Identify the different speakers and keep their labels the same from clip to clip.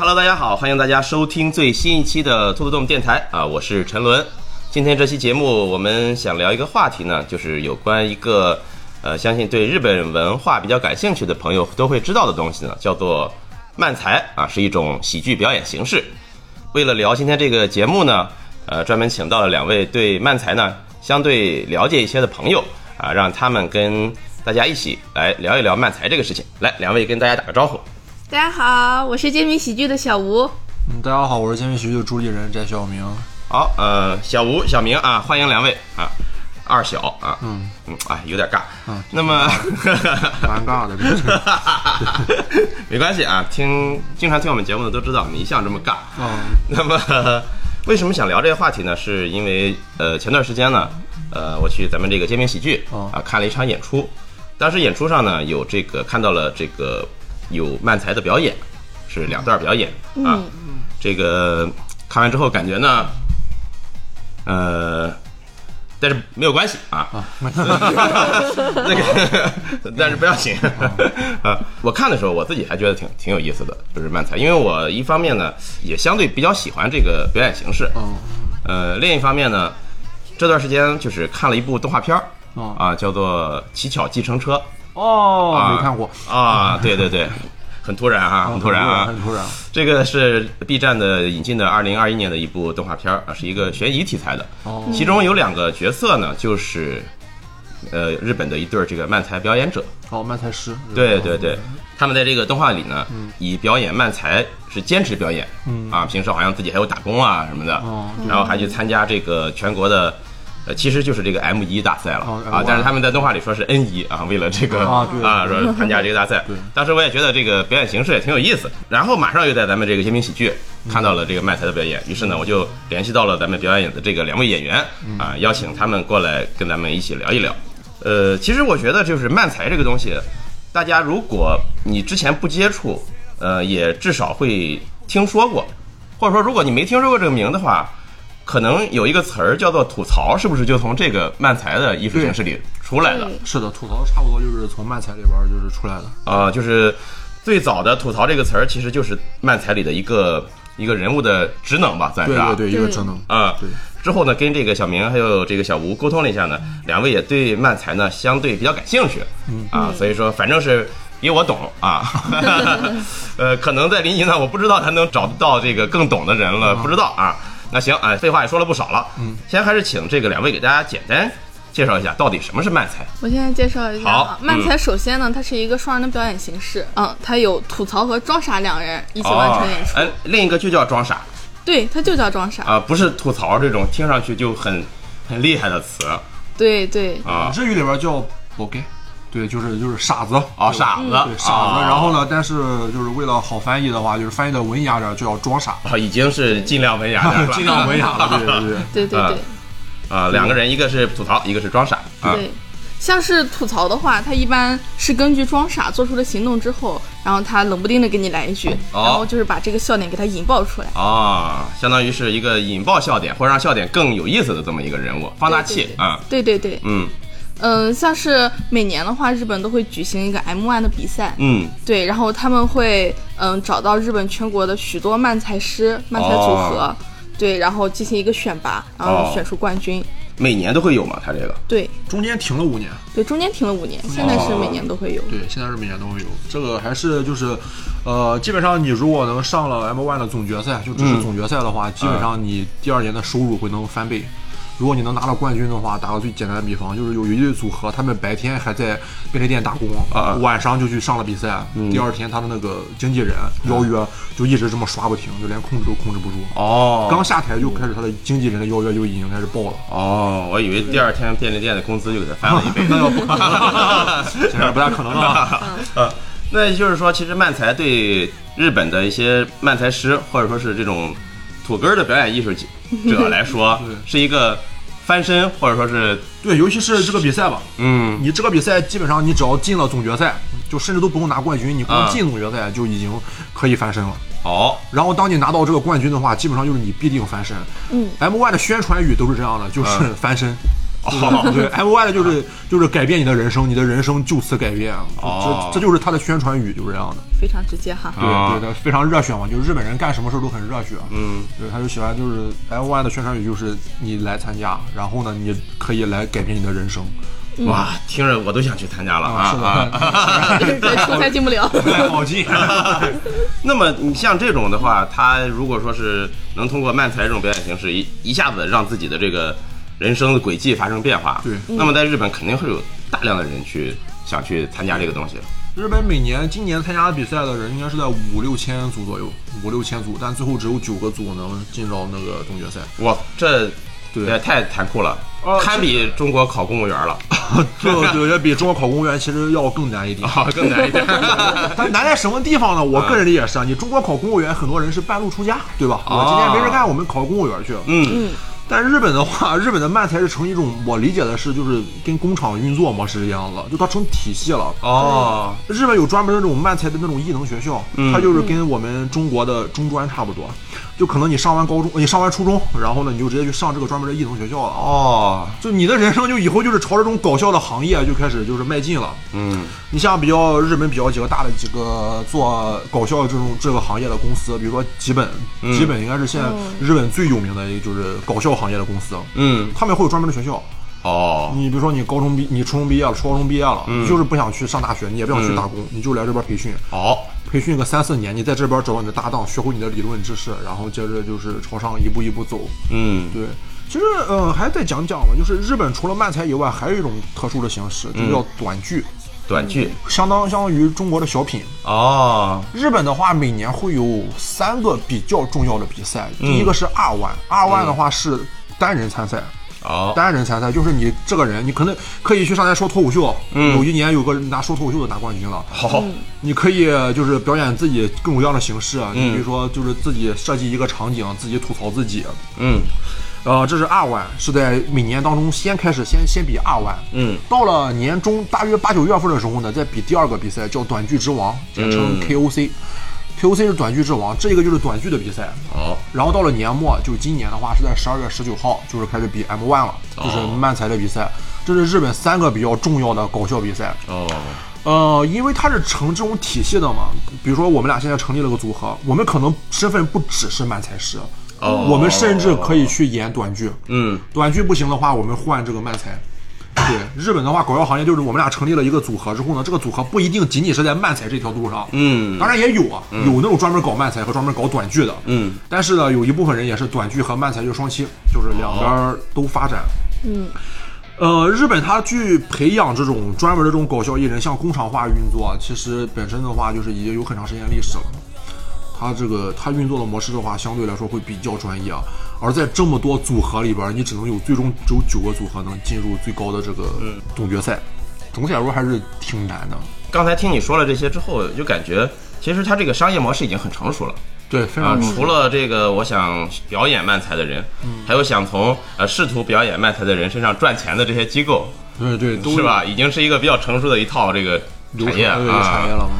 Speaker 1: 哎哈喽，大家好，欢迎大家收听最新一期的兔子洞电台啊，我是陈伦。今天这期节目我们想聊一个话题呢，就是有关一个呃，相信对日本文化比较感兴趣的朋友都会知道的东西呢，叫做漫才啊，是一种喜剧表演形式。为了聊今天这个节目呢，呃，专门请到了两位对漫才呢相对了解一些的朋友啊，让他们跟大家一起来聊一聊漫才这个事情。来，两位跟大家打个招呼。
Speaker 2: 大家好，我是揭秘喜剧的小吴。
Speaker 3: 嗯，大家好，我是揭秘喜剧的主理人翟小明。
Speaker 1: 好，呃，小吴、小明啊，欢迎两位啊，二小啊，嗯嗯，哎，有点尬，
Speaker 3: 嗯，
Speaker 1: 那么
Speaker 3: 蛮尬的，
Speaker 1: 没关系啊，听经常听我们节目的都知道，你一向这么尬，
Speaker 3: 嗯，
Speaker 1: 那么为什么想聊这个话题呢？是因为呃，前段时间呢，呃，我去咱们这个揭秘喜剧
Speaker 3: 哦
Speaker 1: 啊看了一场演出，当时演出上呢有这个看到了这个有漫才的表演，是两段表演啊，
Speaker 2: 嗯
Speaker 1: 这个看完之后感觉呢，呃，但是没有关系啊，那个，但是不要紧 啊。我看的时候，我自己还觉得挺挺有意思的，就是漫才，因为我一方面呢也相对比较喜欢这个表演形式，
Speaker 3: 嗯，
Speaker 1: 呃，另一方面呢，这段时间就是看了一部动画片儿
Speaker 3: 哦。
Speaker 1: 啊，叫做《乞巧计程车》
Speaker 3: 哦，
Speaker 1: 啊，
Speaker 3: 没看过，
Speaker 1: 啊，对对对，很突然啊，很突然啊，
Speaker 3: 很突然，
Speaker 1: 这个是 B 站的引进的二零二一年的一部动画片儿啊，是一个悬疑题材的。
Speaker 3: 哦。
Speaker 1: 其中有两个角色呢，就是呃日本的一对儿这个漫才表演者。
Speaker 3: 哦，漫才师，
Speaker 1: 对对对，他们在这个动画里呢，以表演漫才是兼职表演，
Speaker 3: 嗯。
Speaker 1: 啊，平时好像自己还有打工啊什么的，
Speaker 3: 哦
Speaker 1: 然后还去参加这个全国的。呃，其实就是这个 M 一大赛了、
Speaker 3: 哦
Speaker 1: 啊但是他们在动画里说是 N 一啊，为了这个
Speaker 3: 啊
Speaker 1: 说参加这个大赛。当时我也觉得这个表演形式也挺有意思，然后马上又在咱们这个揭秘喜剧看到了这个漫才的表演，于是呢，我就联系到了咱们表演的这个两位演员啊，邀请他们过来跟咱们一起聊一聊。呃，其实我觉得就是漫才这个东西，大家如果你之前不接触，呃，也至少会听说过，或者说如果你没听说过这个名的话，可能有一个词儿叫做吐槽，是不是就从这个漫才的艺术形式里出来的？
Speaker 3: 是的，吐槽差不多就是从漫才里边就是出来的，
Speaker 1: 啊、就是最早的吐槽这个词儿，其实就是漫才里的一个一个人物的职能吧，算是啊。
Speaker 3: 对对对，一个职能，
Speaker 1: 啊、
Speaker 3: 对。
Speaker 1: 之后呢，跟这个小明还有这个小吴沟通了一下呢，两位也对漫才呢相对比较感兴趣，嗯。啊，所以说反正是比我懂啊，呃，可能在临沂呢，我不知道他能找得到这个更懂的人了，不知道啊。那行啊，废话也说了不少了，嗯，先还是请这个两位给大家简单介绍一下到底什么是慢才。
Speaker 2: 我现在介绍一下
Speaker 1: 好
Speaker 2: 啊，漫才首先呢，它是一个双人的表演形式，嗯，它有吐槽和装傻两人一起完成演出，
Speaker 1: 哎，另一个就叫装傻。
Speaker 2: 对，它就叫装傻，
Speaker 1: 啊、不是吐槽这种听上去就很很厉害的词。
Speaker 2: 对对。
Speaker 1: 啊。
Speaker 3: 日语里边叫 “boge”，对，就是就是傻子，
Speaker 1: 啊，傻子，
Speaker 3: 对傻子，
Speaker 1: 啊
Speaker 3: 然后呢，但是就是为了好翻译的话，就是翻译的文雅点，就要装傻，
Speaker 1: 啊，已经是尽量文雅点了，
Speaker 3: 尽量文雅了，对对 对。
Speaker 1: 啊
Speaker 2: 对对对
Speaker 1: 啊，两个人，一个是吐槽，一个是装傻啊。
Speaker 2: 对。像是吐槽的话，他一般是根据装傻做出的行动之后，然后他冷不丁的给你来一句，
Speaker 1: 哦
Speaker 2: 然后就是把这个笑点给他引爆出来。
Speaker 1: 啊，相当于是一个引爆笑点，或者让笑点更有意思的这么一个人物，放大器啊。
Speaker 2: 对对对，
Speaker 1: 嗯
Speaker 2: 嗯，像是每年的话，日本都会举行一个 M1 的比赛，
Speaker 1: 嗯，
Speaker 2: 对，然后他们会嗯找到日本全国的许多漫才师、漫才组合，
Speaker 1: 哦
Speaker 2: 对，然后进行一个选拔，然后
Speaker 1: 哦
Speaker 2: 选出冠军。
Speaker 1: 每年都会有嘛，他这个
Speaker 2: 对
Speaker 3: 中间停了五年，
Speaker 2: 对，中间停了五年，现在是每年都会有。
Speaker 3: 对，现在是每年都会有。这个还是就是，呃，基本上你如果能上了 M1 的总决赛，就只是
Speaker 1: 嗯
Speaker 3: 总决赛的话，基本上你第二年的收入会能翻倍。如果你能拿到冠军的话，打个最简单的比方，就是有一对组合，他们白天还在便利店打工，
Speaker 1: 啊
Speaker 3: 晚上就去上了比赛。第二天他的那个经纪人邀约就一直这么刷不停，就连控制都控制不住。
Speaker 1: 哦
Speaker 3: 刚下台就开始他的经纪人的邀约就已经开始爆了。
Speaker 1: 哦，我以为第二天便利店的工资就给他翻了一倍。
Speaker 3: 那要不可能，显然不大可能啊。
Speaker 1: 啊，那也就是说，其实漫才对日本的一些漫才师，或者说是这种土根的表演艺术 者来说，是一个翻身，或者说是
Speaker 3: 对，尤其是这个比赛吧，
Speaker 1: 嗯
Speaker 3: 你这个比赛基本上你只要进了总决赛，就甚至都不用拿冠军，你光
Speaker 1: 啊
Speaker 3: 进总决赛就已经可以翻身了。
Speaker 1: 哦
Speaker 3: 然后当你拿到这个冠军的话，基本上就是你必定翻身。
Speaker 2: 嗯
Speaker 3: ，M Y 的宣传语都是这样的，就是
Speaker 1: 嗯
Speaker 3: 翻身。
Speaker 1: 哦
Speaker 3: 对，M Y 的就是就是改变你的人生，你的人生就此改变。
Speaker 1: 哦
Speaker 3: 这这就是他的宣传语，就是这样的。
Speaker 2: 非常直接哈。
Speaker 3: 对
Speaker 1: 啊
Speaker 3: 对的，非常热血嘛，就是日本人干什么事儿都很热血。
Speaker 1: 嗯，
Speaker 3: 对，他就喜欢就是 M Y 的宣传语就是你来参加，然后呢，你可以来改变你的人生。
Speaker 1: 哇，听着我都想去参加了啊
Speaker 3: 是的，
Speaker 1: 啊！
Speaker 2: 对，出差进不了。
Speaker 3: 太好劲。
Speaker 1: 那么你像这种的话，他如果说是能通过漫才这种表演形式，一一下子让自己的这个人生的轨迹发生变化，
Speaker 3: 对
Speaker 1: 那么在日本肯定会有大量的人去想去参加这个东西。
Speaker 3: 日本每年今年参加比赛的人应该是在五六千组左右，五六千组，但最后只有九个组能进到那个总决赛。
Speaker 1: 哇，这
Speaker 3: 对
Speaker 1: 也太残酷了，
Speaker 3: 哦
Speaker 1: 堪比中国考公务员了，
Speaker 3: 这 对，这比中国考公务员其实要更难一点。
Speaker 1: 啊，更难一点。
Speaker 3: 它难在什么地方呢？我个人理解是啊，你中国考公务员，很多人是半路出家，对吧？我今天没事干，我们考公务员去。
Speaker 1: 嗯，
Speaker 3: 但日本的话，日本的漫才是成一种，我理解的是就是跟工厂运作模式一样的，就它成体系了。
Speaker 1: 哦，
Speaker 3: 日本有专门的那种漫才的那种艺能学校，
Speaker 1: 嗯。
Speaker 3: 它就是跟我们中国的中专差不多，就可能你上完高中，你上完初中，然后呢你就直接去上这个专门的艺能学校了。
Speaker 1: 哦，
Speaker 3: 就你的人生就以后就是朝这种搞笑的行业就开始就是迈进了。
Speaker 1: 嗯，
Speaker 3: 你像比较日本比较几个大的几个做搞笑这种这个行业的公司，比如说吉本，
Speaker 1: 嗯
Speaker 3: 吉本应该是现在日本最有名的一个就是搞笑行业的公司，
Speaker 1: 嗯，
Speaker 3: 他们会有专门的学校。
Speaker 1: 哦，
Speaker 3: 你比如说你高中毕，你初中毕业了，初高中毕业了，
Speaker 1: 嗯。
Speaker 3: 你就是不想去上大学，你也不想去打工，你就来这边培训，
Speaker 1: 好，
Speaker 3: 培训个三四年，你在这边找到你的搭档，学会你的理论知识，然后接着就是朝上一步一步走。
Speaker 1: 嗯，
Speaker 3: 对，其实呃还再讲讲吧，就是日本除了漫才以外，还有一种特殊的形式，
Speaker 1: 嗯
Speaker 3: 就叫短剧，
Speaker 1: 短剧，
Speaker 3: 相当相当于中国的小品。
Speaker 1: 哦，
Speaker 3: 日本的话，每年会有三个比较重要的比赛，
Speaker 1: 嗯。
Speaker 3: 第一个是二万，二万的话是单人参赛。
Speaker 1: 哦，
Speaker 3: 单人参赛就是你这个人，你可能可以去上台说脱口秀。
Speaker 1: 嗯
Speaker 3: 有一年有个拿说脱口秀的拿冠军了。
Speaker 1: 好，
Speaker 3: 你可以就是表演自己各种各样的形式，啊
Speaker 1: 嗯
Speaker 3: 你比如说就是自己设计一个场景，自己吐槽自己。
Speaker 1: 嗯
Speaker 3: 呃，这是二万，是在每年当中先开始先先比二万。
Speaker 1: 嗯，
Speaker 3: 到了年中大约八九月份的时候呢，再比第二个比赛叫短剧之王，简称
Speaker 1: 嗯
Speaker 3: KOC。是短剧之王，这个就是短剧的比赛。
Speaker 1: 哦，
Speaker 3: 然后到了年末，就今年的话是在十二月十九号，就是开始比 M One 了，就是漫才的比赛。这是日本三个比较重要的搞笑比赛。
Speaker 1: 哦，
Speaker 3: 呃，因为它是成这种体系的嘛，比如说我们俩现在成立了个组合，我们可能身份不只是漫才师，
Speaker 1: 哦
Speaker 3: 我们甚至可以去演短剧。
Speaker 1: 嗯，
Speaker 3: 短剧不行的话，我们换这个漫才。对，日本的话，搞笑行业就是我们俩成立了一个组合之后呢，这个组合不一定仅仅是在漫才这条路上，
Speaker 1: 嗯。
Speaker 3: 当然也有啊，有那种专门搞漫才和专门搞短剧的，
Speaker 1: 嗯，
Speaker 3: 但是呢，有一部分人也是短剧和漫才就双栖，就是两边都发展。
Speaker 2: 嗯，
Speaker 3: 呃，日本它去培养这种专门的这种搞笑艺人，像工厂化运作，其实本身的话就是已经有很长时间历史了。它这个它运作的模式的话，相对来说会比较专业啊。而在这么多组合里边，你只能有最终只有九个组合能进入最高的这个总决赛，总体来说还是挺难的。
Speaker 1: 刚才听你说了这些之后，就感觉其实它这个商业模式已经很成熟了。
Speaker 3: 对，非
Speaker 1: 啊
Speaker 3: 常，嗯
Speaker 1: 除了这个，我想表演漫才的人，还有想从呃试图表演漫才的人身上赚钱的这些机构，
Speaker 3: 对对，都
Speaker 1: 是吧？已经是一个比较成熟的一套这个产业
Speaker 3: 程对产业
Speaker 1: 啊。
Speaker 3: 了。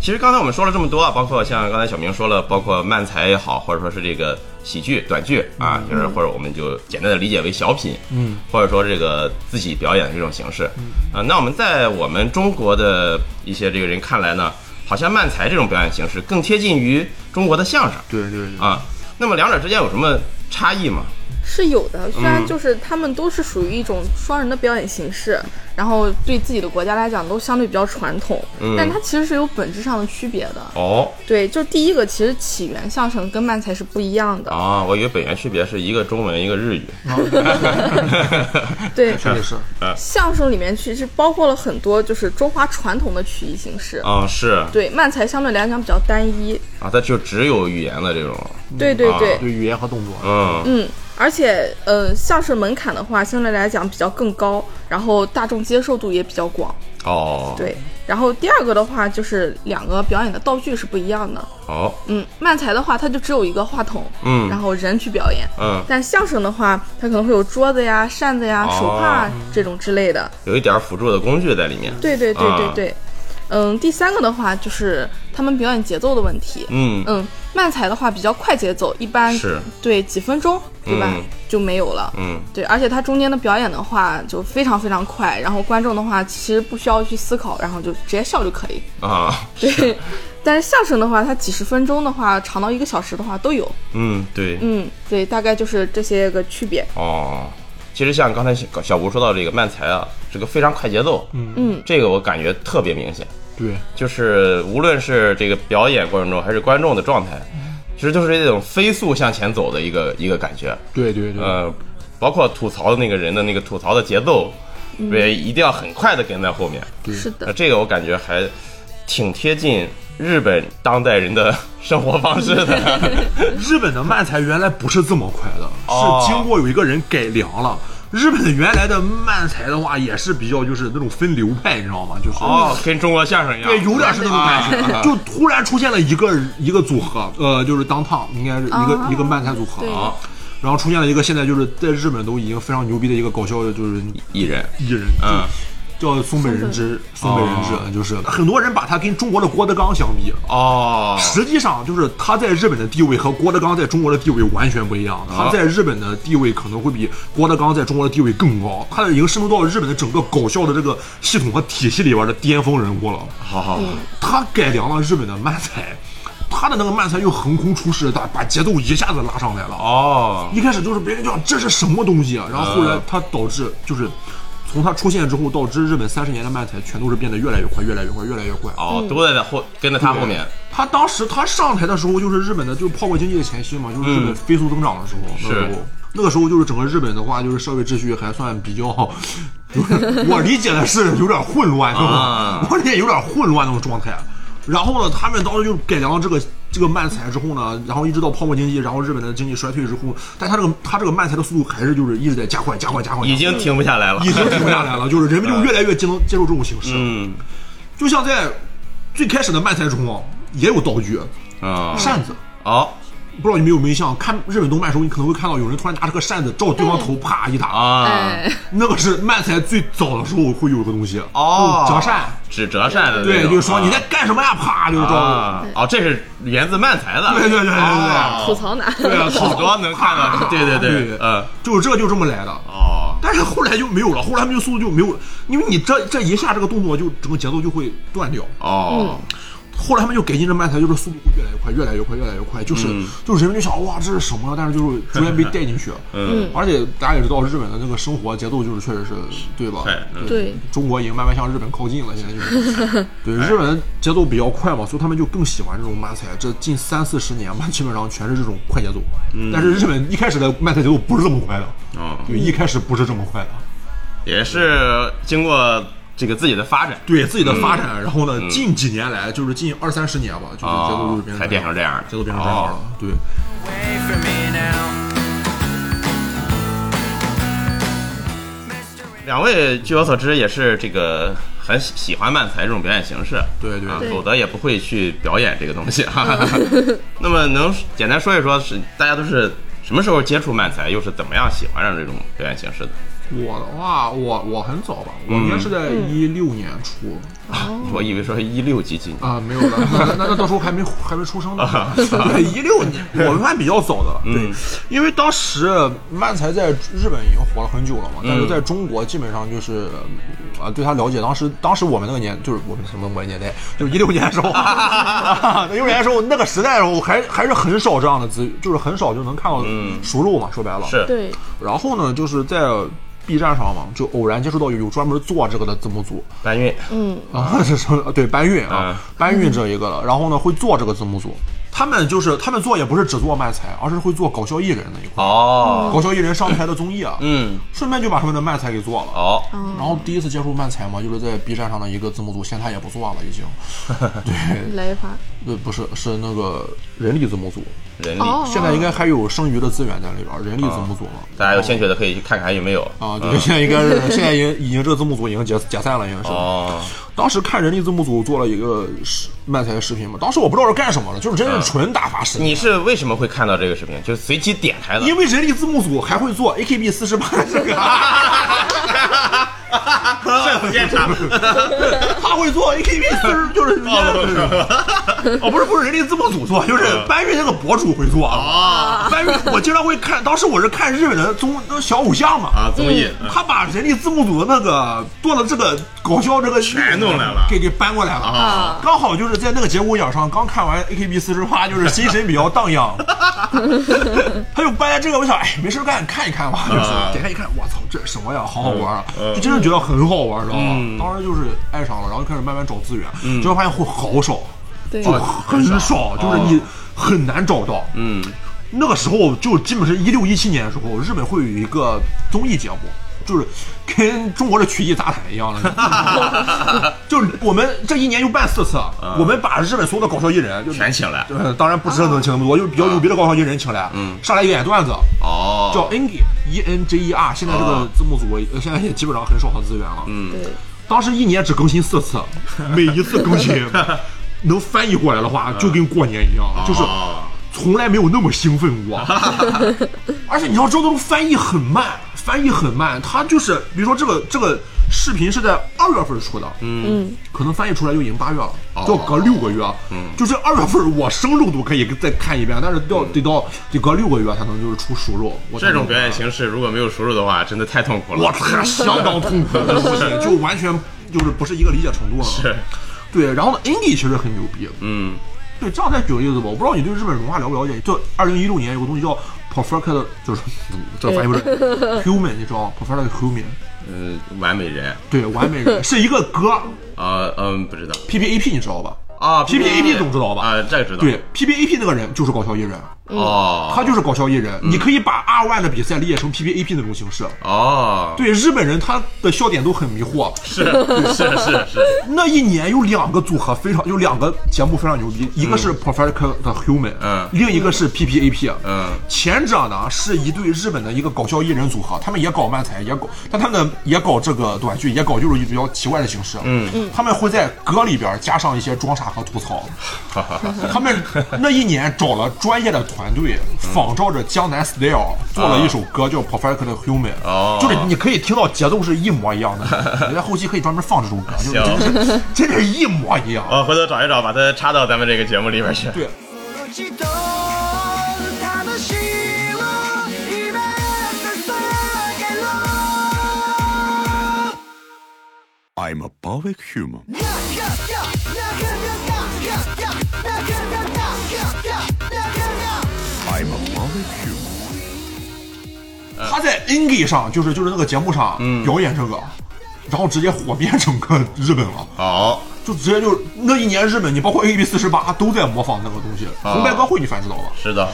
Speaker 1: 其实刚才我们说了这么多啊，包括像刚才小明说了，包括漫才也好，或者说是这个喜剧、短剧啊，就是或者我们就简单的理解为小品，
Speaker 3: 嗯，
Speaker 1: 或者说这个自己表演的这种形式，啊，那我们在我们中国的一些这个人看来呢，好像漫才这种表演形式更贴近于中国的相声。
Speaker 3: 对对对，
Speaker 1: 啊。那么两者之间有什么差异吗？
Speaker 2: 是有的，虽然
Speaker 1: 嗯
Speaker 2: 就是他们都是属于一种双人的表演形式，然后对自己的国家来讲都相对比较传统，
Speaker 1: 嗯。
Speaker 2: 但它其实是有本质上的区别的。
Speaker 1: 哦。
Speaker 2: 对，就第一个，其实起源相声跟漫才是不一样的。
Speaker 1: 啊，我以为本源区别是一个中文一个日语。
Speaker 2: 对，
Speaker 3: 确实是。
Speaker 2: 相声里面其实包括了很多就是中华传统的曲艺形式。
Speaker 1: 啊，是。
Speaker 2: 对，漫才相对来讲比较单一。
Speaker 1: 啊，它就只有语言的这种，
Speaker 2: 对对对，
Speaker 1: 啊
Speaker 3: 对语言和动作，
Speaker 1: 嗯。
Speaker 2: 嗯，而且呃，相声门槛的话相对来讲比较更高，然后大众接受度也比较广。
Speaker 1: 哦，，
Speaker 2: 对，然后第二个的话就是两个表演的道具是不一样的。
Speaker 1: 哦，
Speaker 2: 嗯，漫才的话它就只有一个话筒，
Speaker 1: 嗯
Speaker 2: 然后人去表演。
Speaker 1: 嗯，
Speaker 2: 但相声的话，它可能会有桌子呀、扇子呀、
Speaker 1: 哦
Speaker 2: 手帕这种之类的。
Speaker 1: 有一点辅助的工具在里面。
Speaker 2: 对对对对
Speaker 1: 啊
Speaker 2: 对。嗯，第三个的话就是他们表演节奏的问题。
Speaker 1: 嗯
Speaker 2: 嗯，慢才的话比较快节奏，一般
Speaker 1: 是
Speaker 2: 对几分钟对吧、
Speaker 1: 嗯
Speaker 2: 就没有了。
Speaker 1: 嗯
Speaker 2: 对，而且它中间的表演的话就非常非常快，然后观众的话其实不需要去思考，然后就直接笑就可以。
Speaker 1: 啊，
Speaker 2: 对，但是相声的话，它几十分钟的话，长到一个小时的话都有。
Speaker 1: 嗯对，
Speaker 2: 嗯，对，大概就是这些个区别。
Speaker 1: 哦，其实像刚才小小吴说到这个慢才啊，是个非常快节奏，嗯。
Speaker 2: 嗯，
Speaker 1: 这个我感觉特别明显，
Speaker 3: 对，
Speaker 1: 就是无论是这个表演过程中还是观众的状态，其实就是这种飞速向前走的一个一个感觉，
Speaker 3: 对对对，
Speaker 1: 呃，包括吐槽的那个人的那个吐槽的节奏，也，一定要很快的跟在后面，
Speaker 2: 是的，
Speaker 1: 这个我感觉还挺贴近日本当代人的生活方式的。
Speaker 3: 日本的漫才原来不是这么快的，
Speaker 1: 哦
Speaker 3: 是经过有一个人改良了。日本原来的漫才的话，也是比较就是那种分流派，你知道吗？就是
Speaker 1: 哦，跟中国相声一样，
Speaker 3: 对，有点是那种感觉。
Speaker 1: 啊
Speaker 3: 就突然出现了一个一个组合，呃，就是当烫，应该是一个、
Speaker 2: 啊
Speaker 3: 一个漫才组合
Speaker 2: 对
Speaker 3: 啊。然后出现了一个现在就是在日本都已经非常牛逼的一个搞笑的，就是
Speaker 1: 艺人，
Speaker 3: 艺人，
Speaker 1: 嗯，
Speaker 3: 叫松本人之，松本人之
Speaker 1: 哦，
Speaker 3: 就是很多人把他跟中国的郭德纲相比，
Speaker 1: 哦，
Speaker 3: 实际上就是他在日本的地位和郭德纲在中国的地位完全不一样。他在日本的地位可能会比郭德纲在中国的地位更高，他已经渗透到日本的整个搞笑的这个系统和体系里边的巅峰人物了。
Speaker 1: 好好好，
Speaker 3: 他改良了日本的漫才，他的那个漫才又横空出世，把把节奏一下子拉上来了。
Speaker 1: 哦，
Speaker 3: 一开始就是别人讲这是什么东西啊，然后后来
Speaker 1: 嗯
Speaker 3: 他导致就是从他出现之后，到之日本三十年的漫才全都是变得越来越快，越来越快，越来越快。
Speaker 1: 哦，都在在后跟着他后面，
Speaker 3: 他当时他上台的时候，就是日本的就是泡沫经济的前夕嘛，就是日本飞速增长的时候。那时候，那个时候就是整个日本的话，就是社会秩序还算比较，就是我理解的是有点混乱，对吧
Speaker 1: 啊？
Speaker 3: 我理解有点混乱那种状态。然后呢，他们当时就改良了这个这个漫才之后呢，然后一直到泡沫经济，然后日本的经济衰退之后，但他这个他这个漫才的速度还是就是一直在加快加快加快，
Speaker 1: 已经停不下来了，
Speaker 3: 已经停不下来了，就是人们就越来越接能接受这种形式。
Speaker 1: 嗯。
Speaker 3: 就像在最开始的漫才中啊，也有道具，
Speaker 1: 啊，
Speaker 3: 扇子。
Speaker 1: 哦
Speaker 3: 不知道你们有没有印象？看日本动漫的时候，你可能会看到有人突然拿着个扇子照对方头啪一打，
Speaker 1: 啊，
Speaker 2: 哎，
Speaker 3: 那个是漫才最早的时候会有个东西
Speaker 1: 哦，
Speaker 3: 折扇。
Speaker 1: 指折扇的
Speaker 3: 对，就是说
Speaker 1: 啊
Speaker 3: 你在干什么呀？啪，就是照。
Speaker 1: 啊，哦，这是源自漫才的，
Speaker 3: 对对对对对
Speaker 2: 吐槽男。
Speaker 3: 对啊，
Speaker 1: 好多能看到，对对对
Speaker 3: 对，
Speaker 1: 嗯，
Speaker 3: 就是这就这么来的。
Speaker 1: 哦，
Speaker 3: 但是后来就没有了，后来他们就速度就没有了，因为你这这一下这个动作就整个节奏就会断掉。
Speaker 1: 哦，
Speaker 3: 后来他们就改进这漫才，就是速度会越来越快，越来越快，越来越快，就是、
Speaker 1: 嗯
Speaker 3: 就是人们就想哇这是什么？但是就是逐渐被带进去。
Speaker 1: 嗯，
Speaker 3: 而且大家也知道日本的那个生活节奏就是确实是对吧？
Speaker 2: 对，
Speaker 3: 中国已经慢慢向日本靠近了，现在就是 对日本节奏比较快嘛，所以他们就更喜欢这种漫才。这近三四十年吧，基本上全是这种快节奏。但是日本一开始的漫才节奏不是这么快的，
Speaker 1: 啊，
Speaker 3: 对，一开始不是这么快的。
Speaker 1: 也是经过这个自己的发展，
Speaker 3: 对自己的发展，然后呢，近几年来就是近二三十年吧，就是节奏就是变成
Speaker 1: 哦才变成这样
Speaker 3: 节奏变成这样了
Speaker 1: 哦。
Speaker 3: 对.
Speaker 1: 两位据我所知也是这个很喜喜欢漫才这种表演形式，
Speaker 3: 对对
Speaker 1: 否则也不会去表演这个东西哈。那么能简单说一说，是大家都是什么时候接触漫才，又是怎么样喜欢上这种表演形式的？
Speaker 3: 我的话，我我很早吧，我应该是在一六年初
Speaker 1: 我以为说一六几几年，
Speaker 3: 啊，没有了，那那那到时候还没还没出生呢。对，一六年，我们算比较早的了。对
Speaker 1: 嗯，
Speaker 3: 因为当时漫才在日本已经火了很久了嘛，但是
Speaker 1: 嗯
Speaker 3: 在中国基本上就是啊，对他了解。当时当时我们那个年就是我们什么我年代，就是一六年的时候，一六年的时候那个时代的时候还还是很少这样的资，就是很少就能看到
Speaker 1: 嗯
Speaker 3: 熟肉嘛，说白了。
Speaker 1: 是
Speaker 2: 对，
Speaker 3: 然后呢，就是在 B 站上嘛，就偶然接触到有有专门做这个的字幕组
Speaker 1: 搬运，
Speaker 2: 嗯，
Speaker 3: 啊，是什么？对，搬运啊
Speaker 1: 嗯，
Speaker 3: 搬运这一个的。然后呢，会做这个字幕组。他们就是他们做也不是只做漫才，而是会做搞笑艺人那一块。
Speaker 1: 哦，
Speaker 3: 搞笑艺人上台的综艺啊，
Speaker 1: 嗯，
Speaker 3: 顺便就把他们的漫才给做了。
Speaker 1: 哦，
Speaker 3: 然后第一次接触漫才嘛，就是在 B 站上的一个字幕组，现在也不做了，已经。对，
Speaker 2: 来一发。
Speaker 3: 呃，不是，是那个人力字幕组，
Speaker 1: 人力，
Speaker 2: 哦
Speaker 3: 现在应该还有剩余的资源在里边，人力字幕组嘛。
Speaker 1: 大家有兴趣的可以去看看有没有
Speaker 3: 啊，对，现在应该是现在已经已经这个字幕组已经解解散了，应该是。
Speaker 1: 哦，
Speaker 3: 当时看人力字幕组做了一个视漫才视频嘛，当时我不知道是干什么的，就是真是纯打发时间。
Speaker 1: 你是为什么会看到这个视频？就是随机点开的，
Speaker 3: 因为人力字幕组还会做 AKB 四十八这个，
Speaker 1: 政府监察，
Speaker 3: 他会做 AKB 四十，就是哦，不是不是人力字幕组做，就是搬运那个博主会做。
Speaker 1: 啊。
Speaker 3: 搬运我经常会看，当时我是看日本的综那小偶像嘛。
Speaker 1: 啊，综艺，
Speaker 3: 他把人力字幕组的那个做了这个搞笑这个
Speaker 1: 全弄来了。
Speaker 3: 给给搬过来了。
Speaker 1: 啊。
Speaker 3: 刚好就是在那个节骨眼上，刚看完 AKB 四十八，就是心神比较荡漾，他就搬来这个，我想哎没事干看一看吧，就是
Speaker 1: 啊
Speaker 3: 点开一看，我操这什么呀，好好玩啊，
Speaker 1: 嗯
Speaker 3: 就真的觉得很好玩，知道
Speaker 1: 嗯。
Speaker 3: 吗？当时就是爱上了，然后就开始慢慢找资源，结果发现会好少，
Speaker 2: 对。
Speaker 3: 就
Speaker 1: 哦
Speaker 3: 很少，就是你很难找到。
Speaker 1: 嗯。
Speaker 3: 那个时候就基本是一六一七年的时候，日本会有一个综艺节目，就是跟中国的曲艺杂谈一样的，就是我们这一年就办四次，我们把日本所有的搞笑艺人就
Speaker 1: 全请来
Speaker 3: 呃，当然不是能请那么多，就是比较牛逼的搞笑艺人请来，
Speaker 1: 嗯
Speaker 3: 上来演段子，
Speaker 1: 哦，
Speaker 3: 叫 Engi E N J E R，现在这个
Speaker 1: 哦
Speaker 3: 字幕组呃现在也基本上很少的资源了，
Speaker 1: 嗯
Speaker 2: 对，
Speaker 3: 当时一年只更新四次，每一次更新 能翻译过来的话，就跟过年一样，就是
Speaker 1: 哦
Speaker 3: 从来没有那么兴奋过。而且你要知道，这种翻译很慢，翻译很慢。它就是，比如说这个这个视频是在二月份出的，
Speaker 2: 嗯，
Speaker 3: 可能翻译出来就已经八月了，要隔六个月。嗯，就这二月份我生肉都可以再看一遍，但是要得到得隔六个月才能就是出熟肉。我
Speaker 1: 这种表演形式如果没有熟肉的话，真的太痛苦了。
Speaker 3: 我操，相当痛苦的东西，就完全就是不是一个理解程度了。
Speaker 1: 是，
Speaker 3: 对，然后呢，Andy 其实很牛逼。
Speaker 1: 嗯
Speaker 3: 对，这样再举个例子吧，我不知道你对日本文化了不了解？就二零一六年有个东西叫 perfect，就是嗯这个翻译不是 human，你知道吗？perfect human，
Speaker 1: 嗯，完美人
Speaker 3: 对，完美人 是一个歌
Speaker 1: 啊嗯不知道
Speaker 3: ，PPAP 你知道吧？
Speaker 1: 啊
Speaker 3: PPAP 总知道吧？
Speaker 1: 啊，这个知道。
Speaker 3: 对，PPAP 那个人就是搞笑艺人，
Speaker 1: 哦，
Speaker 3: 他就是搞笑艺人。你可以把 R One 的比赛理解成 PPAP 那种形式。
Speaker 1: 哦，
Speaker 3: 对，日本人他的笑点都很迷惑。
Speaker 1: 是是是是，
Speaker 3: 那一年有两个组合非常，有两个节目非常牛逼，一个是 Perfect 的 Human，
Speaker 1: 嗯
Speaker 3: 另一个是 PPAP，
Speaker 1: 嗯。
Speaker 3: 前者呢是一对日本的一个搞笑艺人组合，他们也搞漫才，也搞，但他们也搞这个短剧，也搞就是比较奇怪的形式。
Speaker 1: 嗯。
Speaker 3: 嗯，他们会在歌里边加上一些装傻和吐槽。
Speaker 1: 哈哈哈。
Speaker 3: 他们那一年找了专业的团队，仿照着江南 style 做了一首歌叫 Perfect Human，
Speaker 1: 哦
Speaker 3: 就是你可以听到节奏是一模一样的，你在后期可以专门放这首歌，就是
Speaker 1: 行
Speaker 3: 真是真是一模一样。
Speaker 1: 啊回头找一找，把它插到咱们这个节目里边去。
Speaker 3: 对，
Speaker 4: I'm a perfect human. I'm a perfect human.
Speaker 3: 他在 Engi 上就是就是那个节目上表演这个，然后直接火遍整个日本了。
Speaker 1: 好，
Speaker 3: 就直接就那一年日本，你包括 AKB 四十八都在模仿那个东西。
Speaker 1: 啊
Speaker 3: 红白歌会你反知道吧？
Speaker 1: 是的，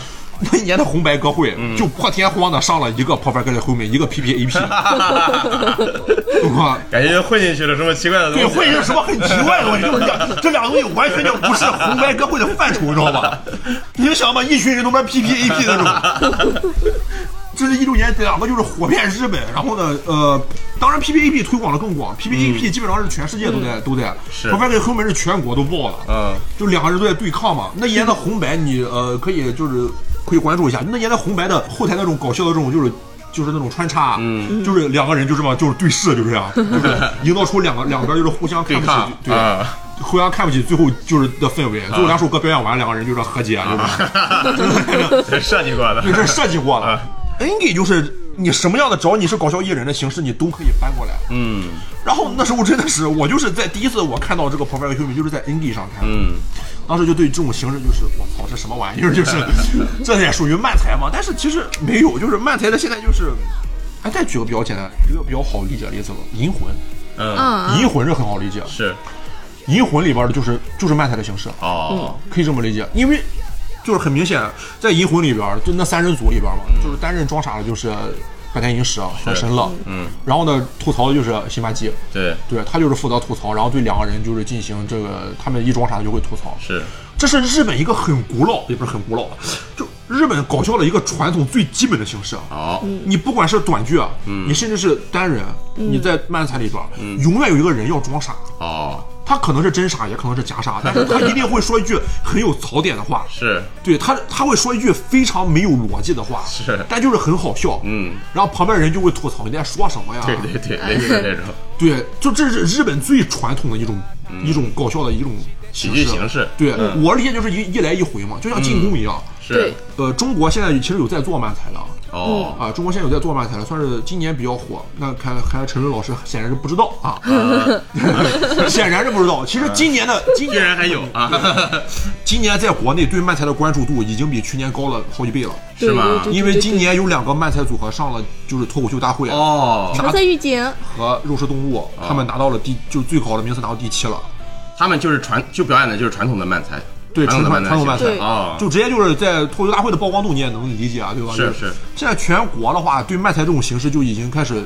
Speaker 3: 那一年的红白歌会就破天荒的上了一个 Perfect 后面一个 PPAP，哇！
Speaker 1: 感觉混进去了什么奇怪的东
Speaker 3: 对，
Speaker 1: 西。
Speaker 3: 会是什么很奇怪的东西，就是两这两个东西完全就不是红白歌会的范畴，你知道吧？你就想吧，一群人都玩 PPAP 那种。这是一六年，这两个就是火遍日本，然后呢，呃，当然 PPAP 推广的更广，PPAP 基本上是全世界都在、都在，
Speaker 1: 是
Speaker 3: Perfect 后面是全国都爆了，
Speaker 1: 嗯，
Speaker 3: 就两个人都在对抗嘛。那一年的 红白你，呃可以就是可以关注一下，那年的红白的后台那种搞笑的这种就是。就是那种穿插，嗯，就是两个人就这么就是对视，就这样，就是营造出两个两边就是互相看不起
Speaker 1: 对
Speaker 3: 互相看不起，最后就是的氛围。最后两首歌表演完，两个人就是和解，就是
Speaker 1: 这 设计过的。
Speaker 3: 对，这是设计过的。Engi 就是你什么样的，只要你是搞笑艺人的形式，你都可以搬过来。
Speaker 1: 嗯
Speaker 3: 然后那时候真的是，我就是在第一次我看到这个 Perfect Human，就是在 Engi 上看的。
Speaker 1: 嗯，
Speaker 3: 当时就对这种形式就是我操，这什么玩意儿？就是 这也属于漫才嘛？但是其实没有，就是漫才的现在就是，哎，再举个比较简单、一个比较好理解的例子吧，《银魂》。
Speaker 1: 嗯，
Speaker 2: 嗯，
Speaker 3: 银魂是很好理解，《
Speaker 1: 是
Speaker 3: 银魂》里边的就是就是漫才的形式，
Speaker 1: 哦，
Speaker 3: 可以这么理解，因为就是很明显，在《银魂》里边，就那三人组里边嘛，就是担任装傻的就是坂田银时和神乐，
Speaker 1: 嗯，
Speaker 3: 然后呢吐槽的就是辛巴基，
Speaker 1: 对，
Speaker 3: 对他就是负责吐槽，然后对两个人就是进行这个，他们一装傻就会吐槽，
Speaker 1: 是。
Speaker 3: 这是日本一个很古老，也不是很古老，就日本搞笑的一个传统最基本的形式。
Speaker 1: 好，
Speaker 3: 你不管是短剧，你甚至是单人，你在漫才里边，永远有一个人要装傻，
Speaker 1: 哦，
Speaker 3: 他可能是真傻，也可能是假傻，但是他一定会说一句很有槽点的话。
Speaker 1: 是。
Speaker 3: 对他，他会说一句非常没有逻辑的话，
Speaker 1: 是。
Speaker 3: 但就是很好笑。
Speaker 1: 嗯，
Speaker 3: 然后旁边人就会吐槽你在说什么呀？
Speaker 1: 对对对，类似这种。
Speaker 3: 对，就这是日本最传统的一种、一种搞笑的一种
Speaker 1: 喜剧形式。
Speaker 3: 对，
Speaker 1: 嗯。
Speaker 3: 我理解就是一一来一回嘛，就像进攻一样。
Speaker 1: 是。
Speaker 3: 呃，中国现在其实有在做漫才的
Speaker 1: 哦，
Speaker 3: 啊，中国现在有在做漫才了，算是今年比较火。那看看来陈瑞老师显然是不知道啊，显然是不知道。其实今年的今年
Speaker 1: 还有啊，
Speaker 3: 今年在国内对漫才的关注度已经比去年高了好几倍了，
Speaker 1: 是吗
Speaker 2: 对对对
Speaker 3: 因为今年有两个漫才组合上了就是脱口秀大会
Speaker 1: 哦，
Speaker 2: 橙色预警，
Speaker 3: 和肉食动物，他们拿到了第就是最好的名次拿到第七了。
Speaker 1: 他们就是传就表演的就是传统的漫才，
Speaker 3: 对
Speaker 1: 传统
Speaker 3: 传传统漫才
Speaker 2: 对
Speaker 1: 哦，
Speaker 3: 就直接就是在脱口秀大会的曝光度你也能理解啊，对吧？
Speaker 1: 是
Speaker 3: 就是现在全国的话，对漫才这种形式就已经开始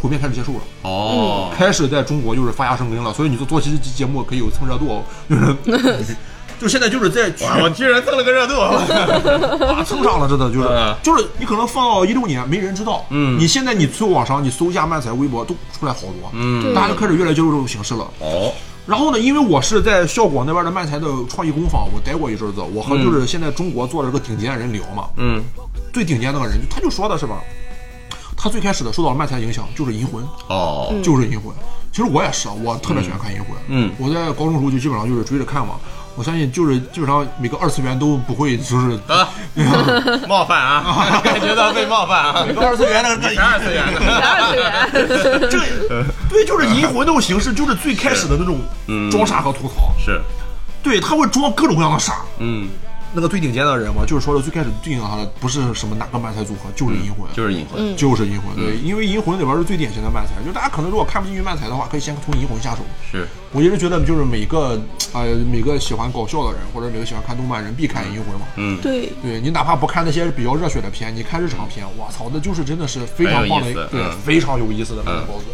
Speaker 3: 普遍开始接受了，
Speaker 1: 哦，
Speaker 3: 开始在中国就是发芽生根了。所以你做做期节目可以有蹭热度，就是 就现在就是在全
Speaker 1: 哇我居然蹭了个热度，
Speaker 3: 啊蹭上了，真的就是
Speaker 1: 嗯
Speaker 3: 就是你可能放到一六年没人知道，
Speaker 1: 嗯
Speaker 3: 你现在你去网上你搜一下漫才微博都出来好多，
Speaker 1: 嗯，
Speaker 3: 大家就开始越来越接受这种形式了。
Speaker 1: 哦，
Speaker 3: 然后呢，因为我是在效果那边的漫才的创意工坊，我待过一阵子，我和就是现在中国做这个顶尖人聊嘛，
Speaker 1: 嗯，
Speaker 3: 最顶尖那个人，他就说的是吧，他最开始的受到了漫才影响，就是银魂，
Speaker 1: 哦，
Speaker 3: 就是银魂。其实我也是，我特别喜欢看银魂。
Speaker 1: 嗯
Speaker 3: 我在高中时候就基本上就是追着看嘛。我相信就是基本上每个二次元都不会就是
Speaker 1: 啊，冒犯啊，感觉到被冒犯啊，
Speaker 3: 每个二次元的个
Speaker 1: 全二次元的，
Speaker 2: 二次元，
Speaker 3: 这个对，就是银魂那种形式，就是最开始的那种
Speaker 1: 嗯。
Speaker 3: 装傻和吐槽。
Speaker 1: 是，
Speaker 3: 对，他会装各种各样的傻。
Speaker 1: 嗯，
Speaker 3: 那个最顶尖的人嘛，就是说的最开始定义他的不是什么哪个漫才组合，就是银魂，
Speaker 1: 就是银魂，
Speaker 3: 就是银魂。对，因为银魂里边是最典型的漫才，就大家可能如果看不进去漫才的话，可以先从银魂下手。
Speaker 1: 是，
Speaker 3: 我一直觉得就是每个呃每个喜欢搞笑的人或者每个喜欢看动漫人必看银魂嘛。
Speaker 1: 嗯，
Speaker 2: 对，
Speaker 3: 对你哪怕不看那些比较热血的片，你看日常片，我操，那就是真的是非常棒的一，对非常有意思的漫才包子。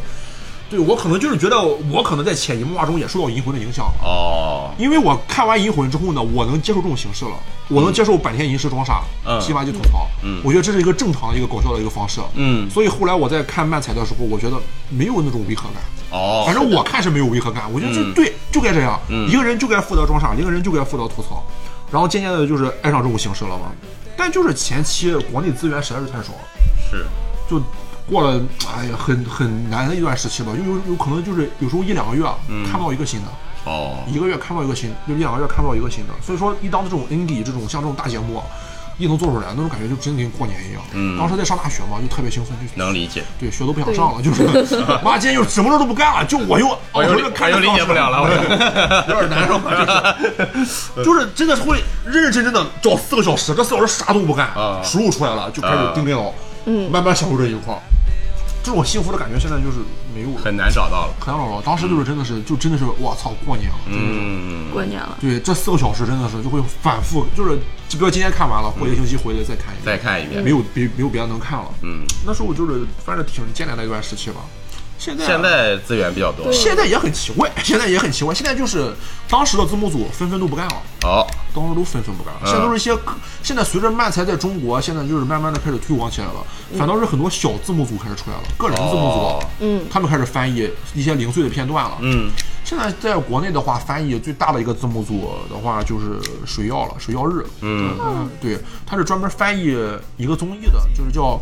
Speaker 3: 对我可能就是觉得我可能在潜移默化中也受到银魂的影响了。
Speaker 1: 哦，
Speaker 3: 因为我看完《银魂》之后呢，我能接受这种形式了，我能接受坂田银时装傻，
Speaker 1: 嗯。
Speaker 3: 西麻就吐槽，
Speaker 1: 嗯。
Speaker 3: 我觉得这是一个正常的一个搞笑的一个方式，
Speaker 1: 嗯。
Speaker 3: 所以后来我在看漫才的时候，我觉得没有那种违和感，
Speaker 1: 哦，
Speaker 3: 反正我看是没有违和感，我觉得就
Speaker 1: 嗯。
Speaker 3: 对，就该这样，
Speaker 1: 嗯。
Speaker 3: 一个人就该负责装傻，一个人就该负责吐槽，然后渐渐的就是爱上这种形式了嘛，但就是前期国内资源实在是太少了，
Speaker 1: 是，
Speaker 3: 就。过了，哎呀，很很难的一段时期吧，就有有可能就是有时候一两个月、
Speaker 1: 嗯。
Speaker 3: 看不到一个新的，
Speaker 1: 哦，
Speaker 3: 一个月看不到一个新，就一两个月看不到一个新的。所以说，一当这种 indie 这种像这种大节目，一能做出来，那种感觉就真的跟过年一样。
Speaker 1: 嗯。
Speaker 3: 当时在上大学嘛，就特别兴奋，就
Speaker 1: 能理解，
Speaker 3: 对学都不想上了，就是 妈今天就什么事都不干了，就我又
Speaker 1: 我又
Speaker 3: 看
Speaker 1: 我又理解不了了我
Speaker 3: 有点难受，就是。就是真的是会认认真真的找四个小时，这四个小时啥都不干
Speaker 1: 啊，
Speaker 3: 输入出来了就开始盯电脑，
Speaker 2: 嗯。
Speaker 3: 慢慢享受这一块儿。这种幸福的感觉现在就是没有了。
Speaker 1: 很难找到了，
Speaker 3: 很难找到，当时就是真的是，就真的是，我操，过年了，真的是。
Speaker 1: 嗯，
Speaker 2: 过年了，
Speaker 3: 对，这四个小时真的是就会反复，就是就比如今天看完了，过一个星期回来再看一遍，
Speaker 1: 再看一遍
Speaker 3: 没，有别没有别的能看了。
Speaker 1: 嗯，
Speaker 3: 那时候我就是反正挺艰难的一段时期吧。现在啊
Speaker 1: 现在资源比较多，
Speaker 3: 现在也很奇怪，现在也很奇怪，现在就是当时的字幕组纷纷都不干了。
Speaker 1: 哦，
Speaker 3: 当时都纷纷不干了，
Speaker 1: 嗯。
Speaker 3: 现在都是一些科，现在随着漫才在中国，现在就是慢慢的开始推广起来了，反倒是很多小字幕组开始出来了，个人字幕组，
Speaker 1: 哦。
Speaker 2: 嗯，
Speaker 3: 他们开始翻译一些零碎的片段了。
Speaker 1: 嗯，
Speaker 3: 现在在国内的话，翻译最大的一个字幕组的话就是水曜了，水曜日。
Speaker 1: 嗯。
Speaker 3: 嗯，对，他是专门翻译一个综艺的，就是叫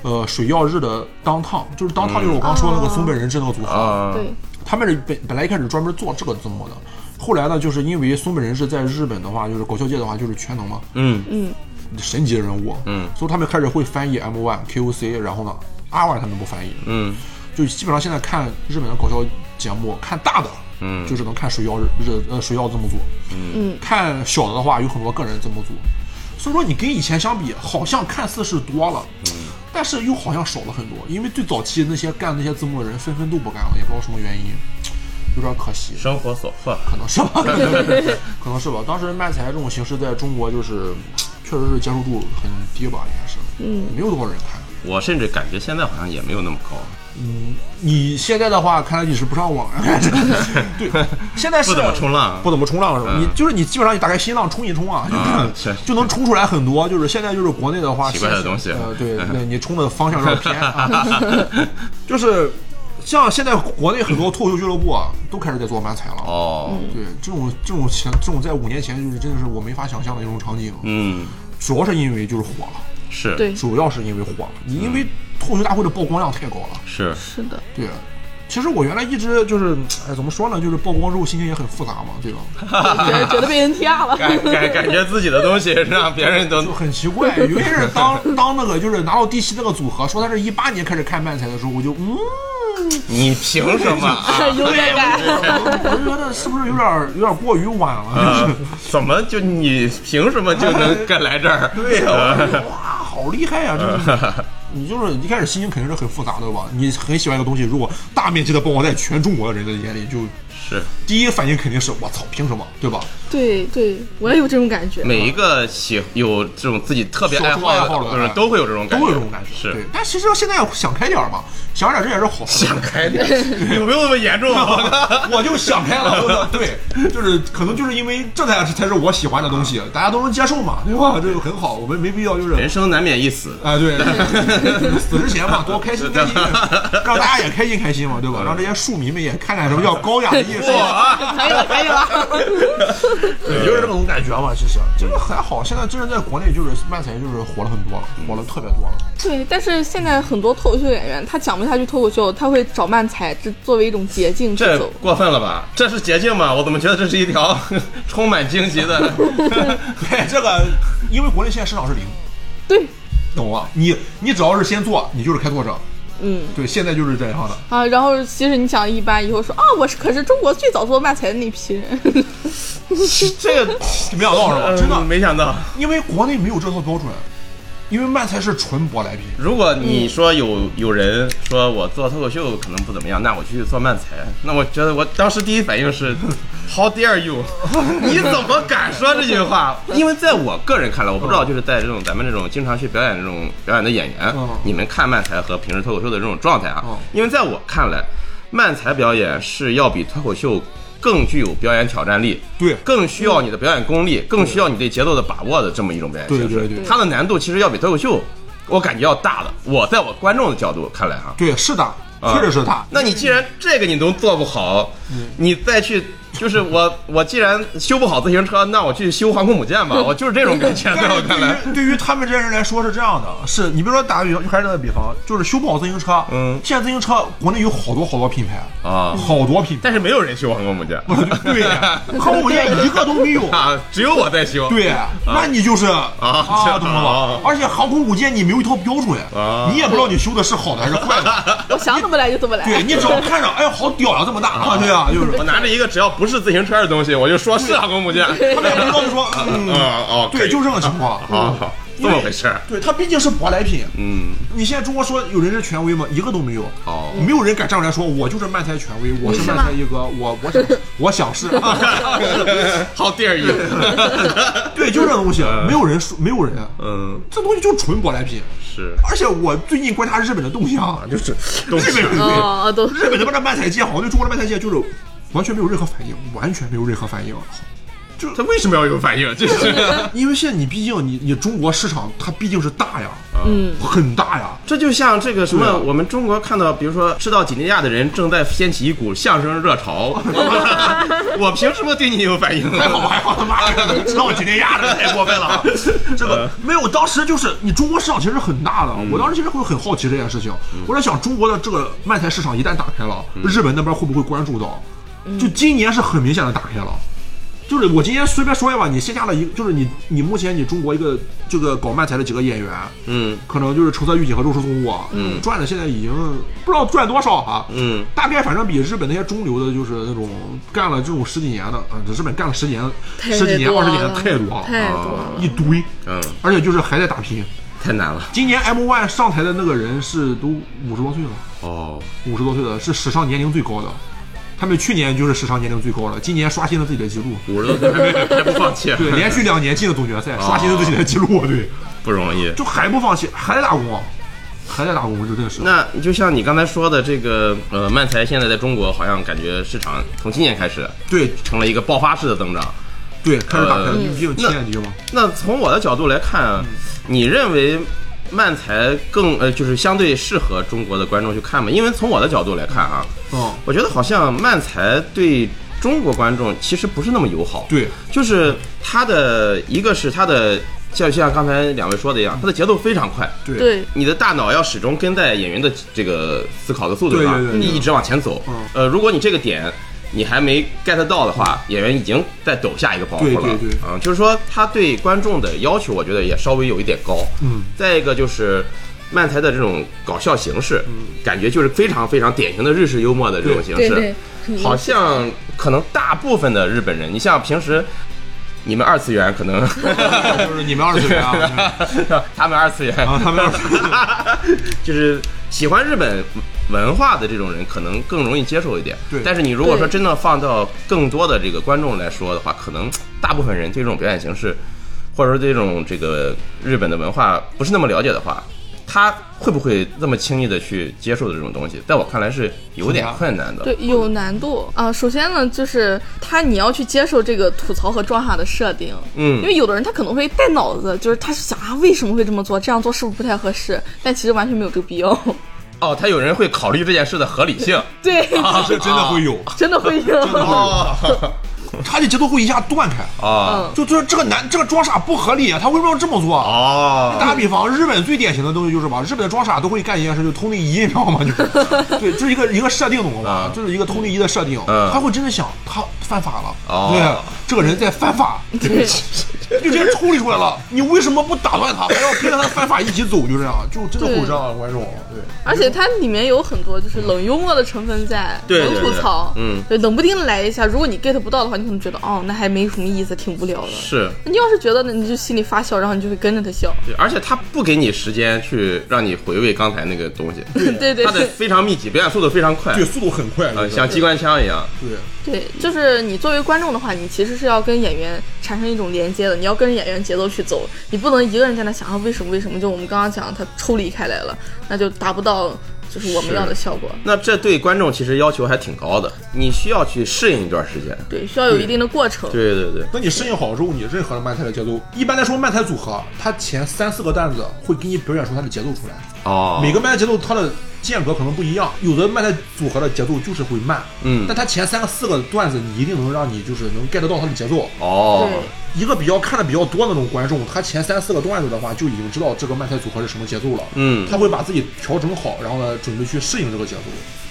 Speaker 3: 呃水曜日的当烫，就是当烫就是我刚说的那个松本人志那个组合。
Speaker 1: 啊，
Speaker 2: 对，
Speaker 3: 他们是本本来一开始专门做这个字幕的，后来呢，就是因为松本人志在日本的话，就是搞笑界的话就是全能嘛，
Speaker 1: 嗯。
Speaker 2: 嗯，
Speaker 3: 神级人物，
Speaker 1: 嗯。
Speaker 3: 所以他们开始会翻译 M one KOC，然后呢 R one 他们不翻译，
Speaker 1: 嗯。
Speaker 3: 就基本上现在看日本的搞笑节目，看大的，
Speaker 1: 嗯。
Speaker 3: 就只能看水曜日日呃水曜字幕组，
Speaker 2: 嗯，
Speaker 3: 看小的的话有很多个人字幕组，所以说你跟以前相比，好像看似是多了，嗯。但是又好像少了很多，因为最早期那些干那些字幕的人纷纷都不干了，也不知道什么原因，有点可惜。
Speaker 1: 生活所迫，
Speaker 3: 可能是吧，可能是吧。当时漫才这种形式在中国就是，确实是接受度很低吧，应该是，
Speaker 2: 嗯，
Speaker 3: 没有多少人看。
Speaker 1: 我甚至感觉现在好像也没有那么高，
Speaker 3: 你现在的话，看来你是不上网啊，对，现在是
Speaker 1: 不怎么冲浪
Speaker 3: 不怎么冲浪是吧？
Speaker 1: 嗯。
Speaker 3: 你就是你基本上你打开新浪冲一冲啊，
Speaker 1: 啊
Speaker 3: 就是就能冲出来很多。就是现在就是国内的话，
Speaker 1: 奇怪的东西。
Speaker 3: 呃，对对，你冲的方向有点偏啊，就是。像现在国内很多脱口秀俱乐部啊，都开始在做漫才了。
Speaker 1: 哦，
Speaker 3: 对，这种这种前这种在五年前就是真的是我没法想象的一种场景，
Speaker 1: 嗯，
Speaker 3: 主要是因为就是火了，
Speaker 1: 是，
Speaker 2: 对，
Speaker 3: 主要是因为火了，你因为脱口秀大会的曝光量太高了。
Speaker 1: 是，
Speaker 2: 是的，
Speaker 3: 对，其实我原来一直就是，哎，怎么说呢，就是曝光之后心情也很复杂嘛，对吧？
Speaker 2: 觉得被人压了。
Speaker 1: 感感感觉自己的东西让别人都
Speaker 3: 很奇怪，尤其是当 当那个就是拿到第七那个组合说他是一八年开始看漫才的时候，我就嗯，
Speaker 1: 你凭什么啊？
Speaker 2: 优越感，
Speaker 3: 我就觉得是不是有点有点过于晚了？
Speaker 1: 啊怎么就你凭什么就能敢来这儿？
Speaker 3: 对呀、哇，好厉害呀、真的是。你就是一开始心情肯定是很复杂的吧？你很喜欢一个东西，如果大面积的曝光在全中国的人的眼里，就是第一反应肯定是我操，凭什么？对吧？
Speaker 2: 对对，我也有这种感觉。
Speaker 1: 每一个喜有这种自己特别爱
Speaker 3: 小众爱好的
Speaker 1: 好的人都会有这种感觉，
Speaker 3: 都有这种感觉。
Speaker 1: 是
Speaker 3: 对，但其实现在想开点儿嘛，想点儿这也是好事。
Speaker 1: 想开点，有没有那么严重？
Speaker 3: 我就想开了，对，就是可能就是因为这才才是我喜欢的东西，大家都能接受嘛，对吧？这就很好，我们没必要就是
Speaker 1: 人生难免一死，
Speaker 3: 啊，对，死之前嘛，多开心开心，让大家也开心开心嘛，对吧？让这些庶民们也看看什么叫高雅的艺术，
Speaker 2: 可以了，可以了。
Speaker 3: 对，就是这种感觉嘛。其实这个还好，现在真的在国内就是漫才就是火了很多了，火了特别多了。
Speaker 2: 对，但是现在很多脱口秀演员，他讲不下去脱口秀，他会找漫才，这作为一种捷径
Speaker 1: 这。过分了吧？这是捷径吗？我怎么觉得这是一条 充满荆棘的？
Speaker 3: 对，这个因为国内现在市场是零，
Speaker 2: 对，
Speaker 3: 懂了？你你只要是先做，你就是开拓者。
Speaker 2: 嗯
Speaker 3: 对，现在就是这样的。
Speaker 2: 啊，然后其实你想一般以后说啊，我是可是中国最早做漫才的那批人，
Speaker 1: 这个
Speaker 3: 没想到是吧？真的
Speaker 1: 呃，没想到。
Speaker 3: 因为国内没有这套标准，因为漫才是纯舶来品。
Speaker 1: 如果你说有有人说我做脱口秀可能不怎么样，那我去做漫才，那我觉得我当时第一反应是，How dare you？你怎么敢说这句话？因为在我个人看来，我不知道就是在这种咱们这种经常去表演这种表演的演员
Speaker 3: 嗯，
Speaker 1: 你们看漫才和平时脱口秀的这种状态啊
Speaker 3: 嗯，
Speaker 1: 因为在我看来，漫才表演是要比脱口秀更具有表演挑战力，
Speaker 3: 对
Speaker 1: 更需要你的表演功力，更需要你对节奏的把握的这么一种表演形式。
Speaker 3: 对对对
Speaker 1: 它的难度其实要比脱口秀，我感觉要大的。我在我观众的角度看来哈，
Speaker 3: 对，是的，
Speaker 1: 啊
Speaker 3: 确实是大。
Speaker 1: 那你既然这个你都做不好，你再去。就是我，我既然修不好自行车，那我去修航空母舰吧。我就是这种感觉，在我看来，
Speaker 3: 对于对于他们这些人来说是这样的，是你比如说打个比方，还是那个比方，就是修不好自行车，
Speaker 1: 嗯
Speaker 3: 现在自行车国内有好多好多品牌
Speaker 1: 啊
Speaker 3: 好多品牌，
Speaker 1: 但是没有人修航空母舰
Speaker 3: 对，航空母舰一个都没有。
Speaker 1: 啊，只有我在修。
Speaker 3: 对，那你就是啊
Speaker 1: 这
Speaker 3: 懂了
Speaker 1: 啊
Speaker 3: 吧？而且航空母舰你没有一套标准
Speaker 1: 啊，
Speaker 3: 你也不知道你修的是好的还是坏的。
Speaker 2: 我想怎么来就怎么来。
Speaker 3: 对你只要看着，哎，好屌呀，这么大啊，对啊，就是
Speaker 1: 我拿着一个只要不是自行车的东西，我就说是航空母舰。
Speaker 3: 他们也不知道就说，嗯，
Speaker 1: 啊哦，
Speaker 3: 对，就这种情况。
Speaker 1: 好好，这么回事儿。
Speaker 3: 对，它毕竟是舶来品。
Speaker 1: 嗯，
Speaker 3: 你现在中国说有人是权威吗？一个都没有。
Speaker 1: 哦
Speaker 3: 没有人敢站出来说我就是漫才权威，我是漫才一哥，我我想 我想是。
Speaker 1: 好 dare you！
Speaker 3: 对，就这东西，没有人说，没有人，
Speaker 1: 嗯，
Speaker 3: 这东西就是纯舶来品。
Speaker 1: 是，
Speaker 3: 而且我最近观察日本的动向，
Speaker 1: 就是
Speaker 3: 日本人日本的这漫才界好像对中国的漫才界就是完全没有任何反应，完全没有任何反应。
Speaker 1: 就他为什么要有反应？就是，
Speaker 3: 因为现在你毕竟你你中国市场它毕竟是大呀，
Speaker 2: 嗯，
Speaker 3: 很大呀。
Speaker 1: 这就像这个什么，我们中国看到，比如说知道几内亚的人正在掀起一股相声热潮，我凭什么对你有反应？
Speaker 3: 还好还好，他妈的能知道几内亚的太过分了。这个没有，当时就是你中国市场其实很大的，我当时其实会很好奇这件事情。我在想，中国的这个漫才市场一旦打开了，日本那边会不会关注到？就今年是很明显的打开了。就是我今天随便说一吧，你线下的一个，就是你你目前你中国一个这个搞漫才的几个演员，
Speaker 1: 嗯
Speaker 3: 可能就是橙色预警和肉食动物啊，嗯，赚的现在已经不知道赚多少哈，
Speaker 1: 嗯，
Speaker 3: 大概反正比日本那些中流的，就是那种干了这种十几年的，啊，日本干了十几年、十几年、二十几年
Speaker 2: 的
Speaker 3: 太多了，
Speaker 2: 太多
Speaker 1: 啊
Speaker 2: 了。
Speaker 3: 一堆，
Speaker 1: 嗯，
Speaker 3: 而且就是还在打拼。
Speaker 1: 太难了。
Speaker 3: 今年 M One 上台的那个人是都五十多岁了，
Speaker 1: 哦，
Speaker 3: 五十多岁了，是史上年龄最高的。他们去年就是史上年龄最高了，今年刷新了自己的记录，
Speaker 1: 五十多岁还没还不放弃，
Speaker 3: 对，连续两年进了总决赛，刷新了自己的记录，对，
Speaker 1: 不容易。
Speaker 3: 就还不放弃，还在打工，还在打工，就真的是。
Speaker 1: 那就像你刚才说的，这个呃，漫才现在在中国好像感觉市场从今年开始
Speaker 3: 对
Speaker 1: 成了一个爆发式的增长。
Speaker 3: 对，开始打开了，
Speaker 1: 呃
Speaker 3: 毕竟七年级嘛。
Speaker 1: 那从我的角度来看，你认为漫才更呃，就是相对适合中国的观众去看嘛？因为从我的角度来看啊，
Speaker 3: 嗯，
Speaker 1: 我觉得好像漫才对中国观众其实不是那么友好。
Speaker 3: 对，
Speaker 1: 就是它的一个是它的，像像刚才两位说的一样，它的节奏非常快。
Speaker 3: 对
Speaker 2: 对
Speaker 1: 你的大脑要始终跟在演员的这个思考的速度上，你一直往前走。
Speaker 3: 嗯
Speaker 1: 呃，如果你这个点你还没 get 到的话，演员已经在抖下一个包袱了。
Speaker 3: 对对对
Speaker 1: 啊、就是说他对观众的要求，我觉得也稍微有一点高。
Speaker 3: 嗯，
Speaker 1: 再一个就是。漫才的这种搞笑形式，
Speaker 3: 嗯
Speaker 1: 感觉就是非常非常典型的日式幽默的这种形式。
Speaker 2: 对对
Speaker 1: 好像可能大部分的日本人，你像平时你们二次元可能
Speaker 3: 就是你们二次元啊，
Speaker 1: 他们二次元
Speaker 3: 啊他们二次元
Speaker 1: 就是喜欢日本文化的这种人，可能更容易接受一点。
Speaker 3: 对
Speaker 1: 但是你如果说真的放到更多的这个观众来说的话，可能大部分人对这种表演形式，或者说对这种这个日本的文化不是那么了解的话，他会不会那么轻易的去接受的这种东西，在我看来是有点困难的。
Speaker 2: 对，有难度啊、首先呢，就是他你要去接受这个吐槽和装傻的设定，
Speaker 1: 嗯
Speaker 2: 因为有的人他可能会带脑子，就是他是想啊为什么会这么做，这样做是不是不太合适？但其实完全没有这个必要。
Speaker 1: 哦，他有人会考虑这件事的合理性。
Speaker 2: 对，啊
Speaker 3: 这真的会有，
Speaker 2: 真的会有。
Speaker 1: 真的会有
Speaker 3: 他的节奏会一下断开。
Speaker 1: 哦
Speaker 2: 嗯，
Speaker 3: 就就是这个男这个装傻不合理啊，他为什么要这么做？
Speaker 1: 啊，
Speaker 3: 打个比方，日本最典型的东西就是吧，日本的装傻都会干一件事，就是偷内衣，你知道吗？就是，对，就是一个一个设定，懂了
Speaker 1: 吗？
Speaker 3: 就？是一个通内衣的设定，
Speaker 1: 嗯
Speaker 3: 他会真的想他犯法了，
Speaker 1: 哦
Speaker 3: 对，这个人在犯法，
Speaker 2: 对，
Speaker 3: 就直接抽离出来了。你为什么不打断他，还要跟着他犯法一起走？就这样，就真的会有这样的观众，对。
Speaker 2: 而且它里面有很多就是冷幽默的成分在，冷
Speaker 1: 对对对
Speaker 2: 吐槽，
Speaker 1: 嗯
Speaker 2: 对，冷不丁的来一下，如果你 get 不到的话，你可能觉得哦，那还没什么意思，挺无聊的。
Speaker 1: 是。
Speaker 2: 你要是觉得呢，你就心里发笑，然后你就会跟着他笑。
Speaker 1: 对，而且他不给你时间去让你回味刚才那个东西，
Speaker 2: 对对对
Speaker 1: 他的非常密集，表演速度非常快，
Speaker 3: 对，速度很快，
Speaker 1: 呃，像机关枪一样。
Speaker 3: 对，
Speaker 2: 对，就是你作为观众的话，你其实是要跟演员产生一种连接的，你要跟着演员节奏去走，你不能一个人在那想啊为什么为什么？就我们刚刚讲，他抽离开来了，那就达不到就是我们要的效果。
Speaker 1: 那这对观众其实要求还挺高的，你需要去适应一段时间。
Speaker 2: 对，需要有一定的过程。
Speaker 1: 对对对，
Speaker 3: 那你适应好之后，你任何的慢才的节奏，一般来说，慢台组合，它前三四个段子会给你表演出它的节奏出来。
Speaker 1: 哦，
Speaker 3: 每个慢才节奏它的间隔可能不一样，有的漫才组合的节奏就是会慢，
Speaker 1: 嗯。
Speaker 3: 但他前三个四个段子你一定能让你就是能 get 到他的节奏。
Speaker 1: 哦，
Speaker 2: 对，
Speaker 3: 一个比较看的比较多的那种观众，他前三四个段子的话就已经知道这个漫才组合是什么节奏了，
Speaker 1: 嗯
Speaker 3: 他会把自己调整好，然后呢准备去适应这个节奏。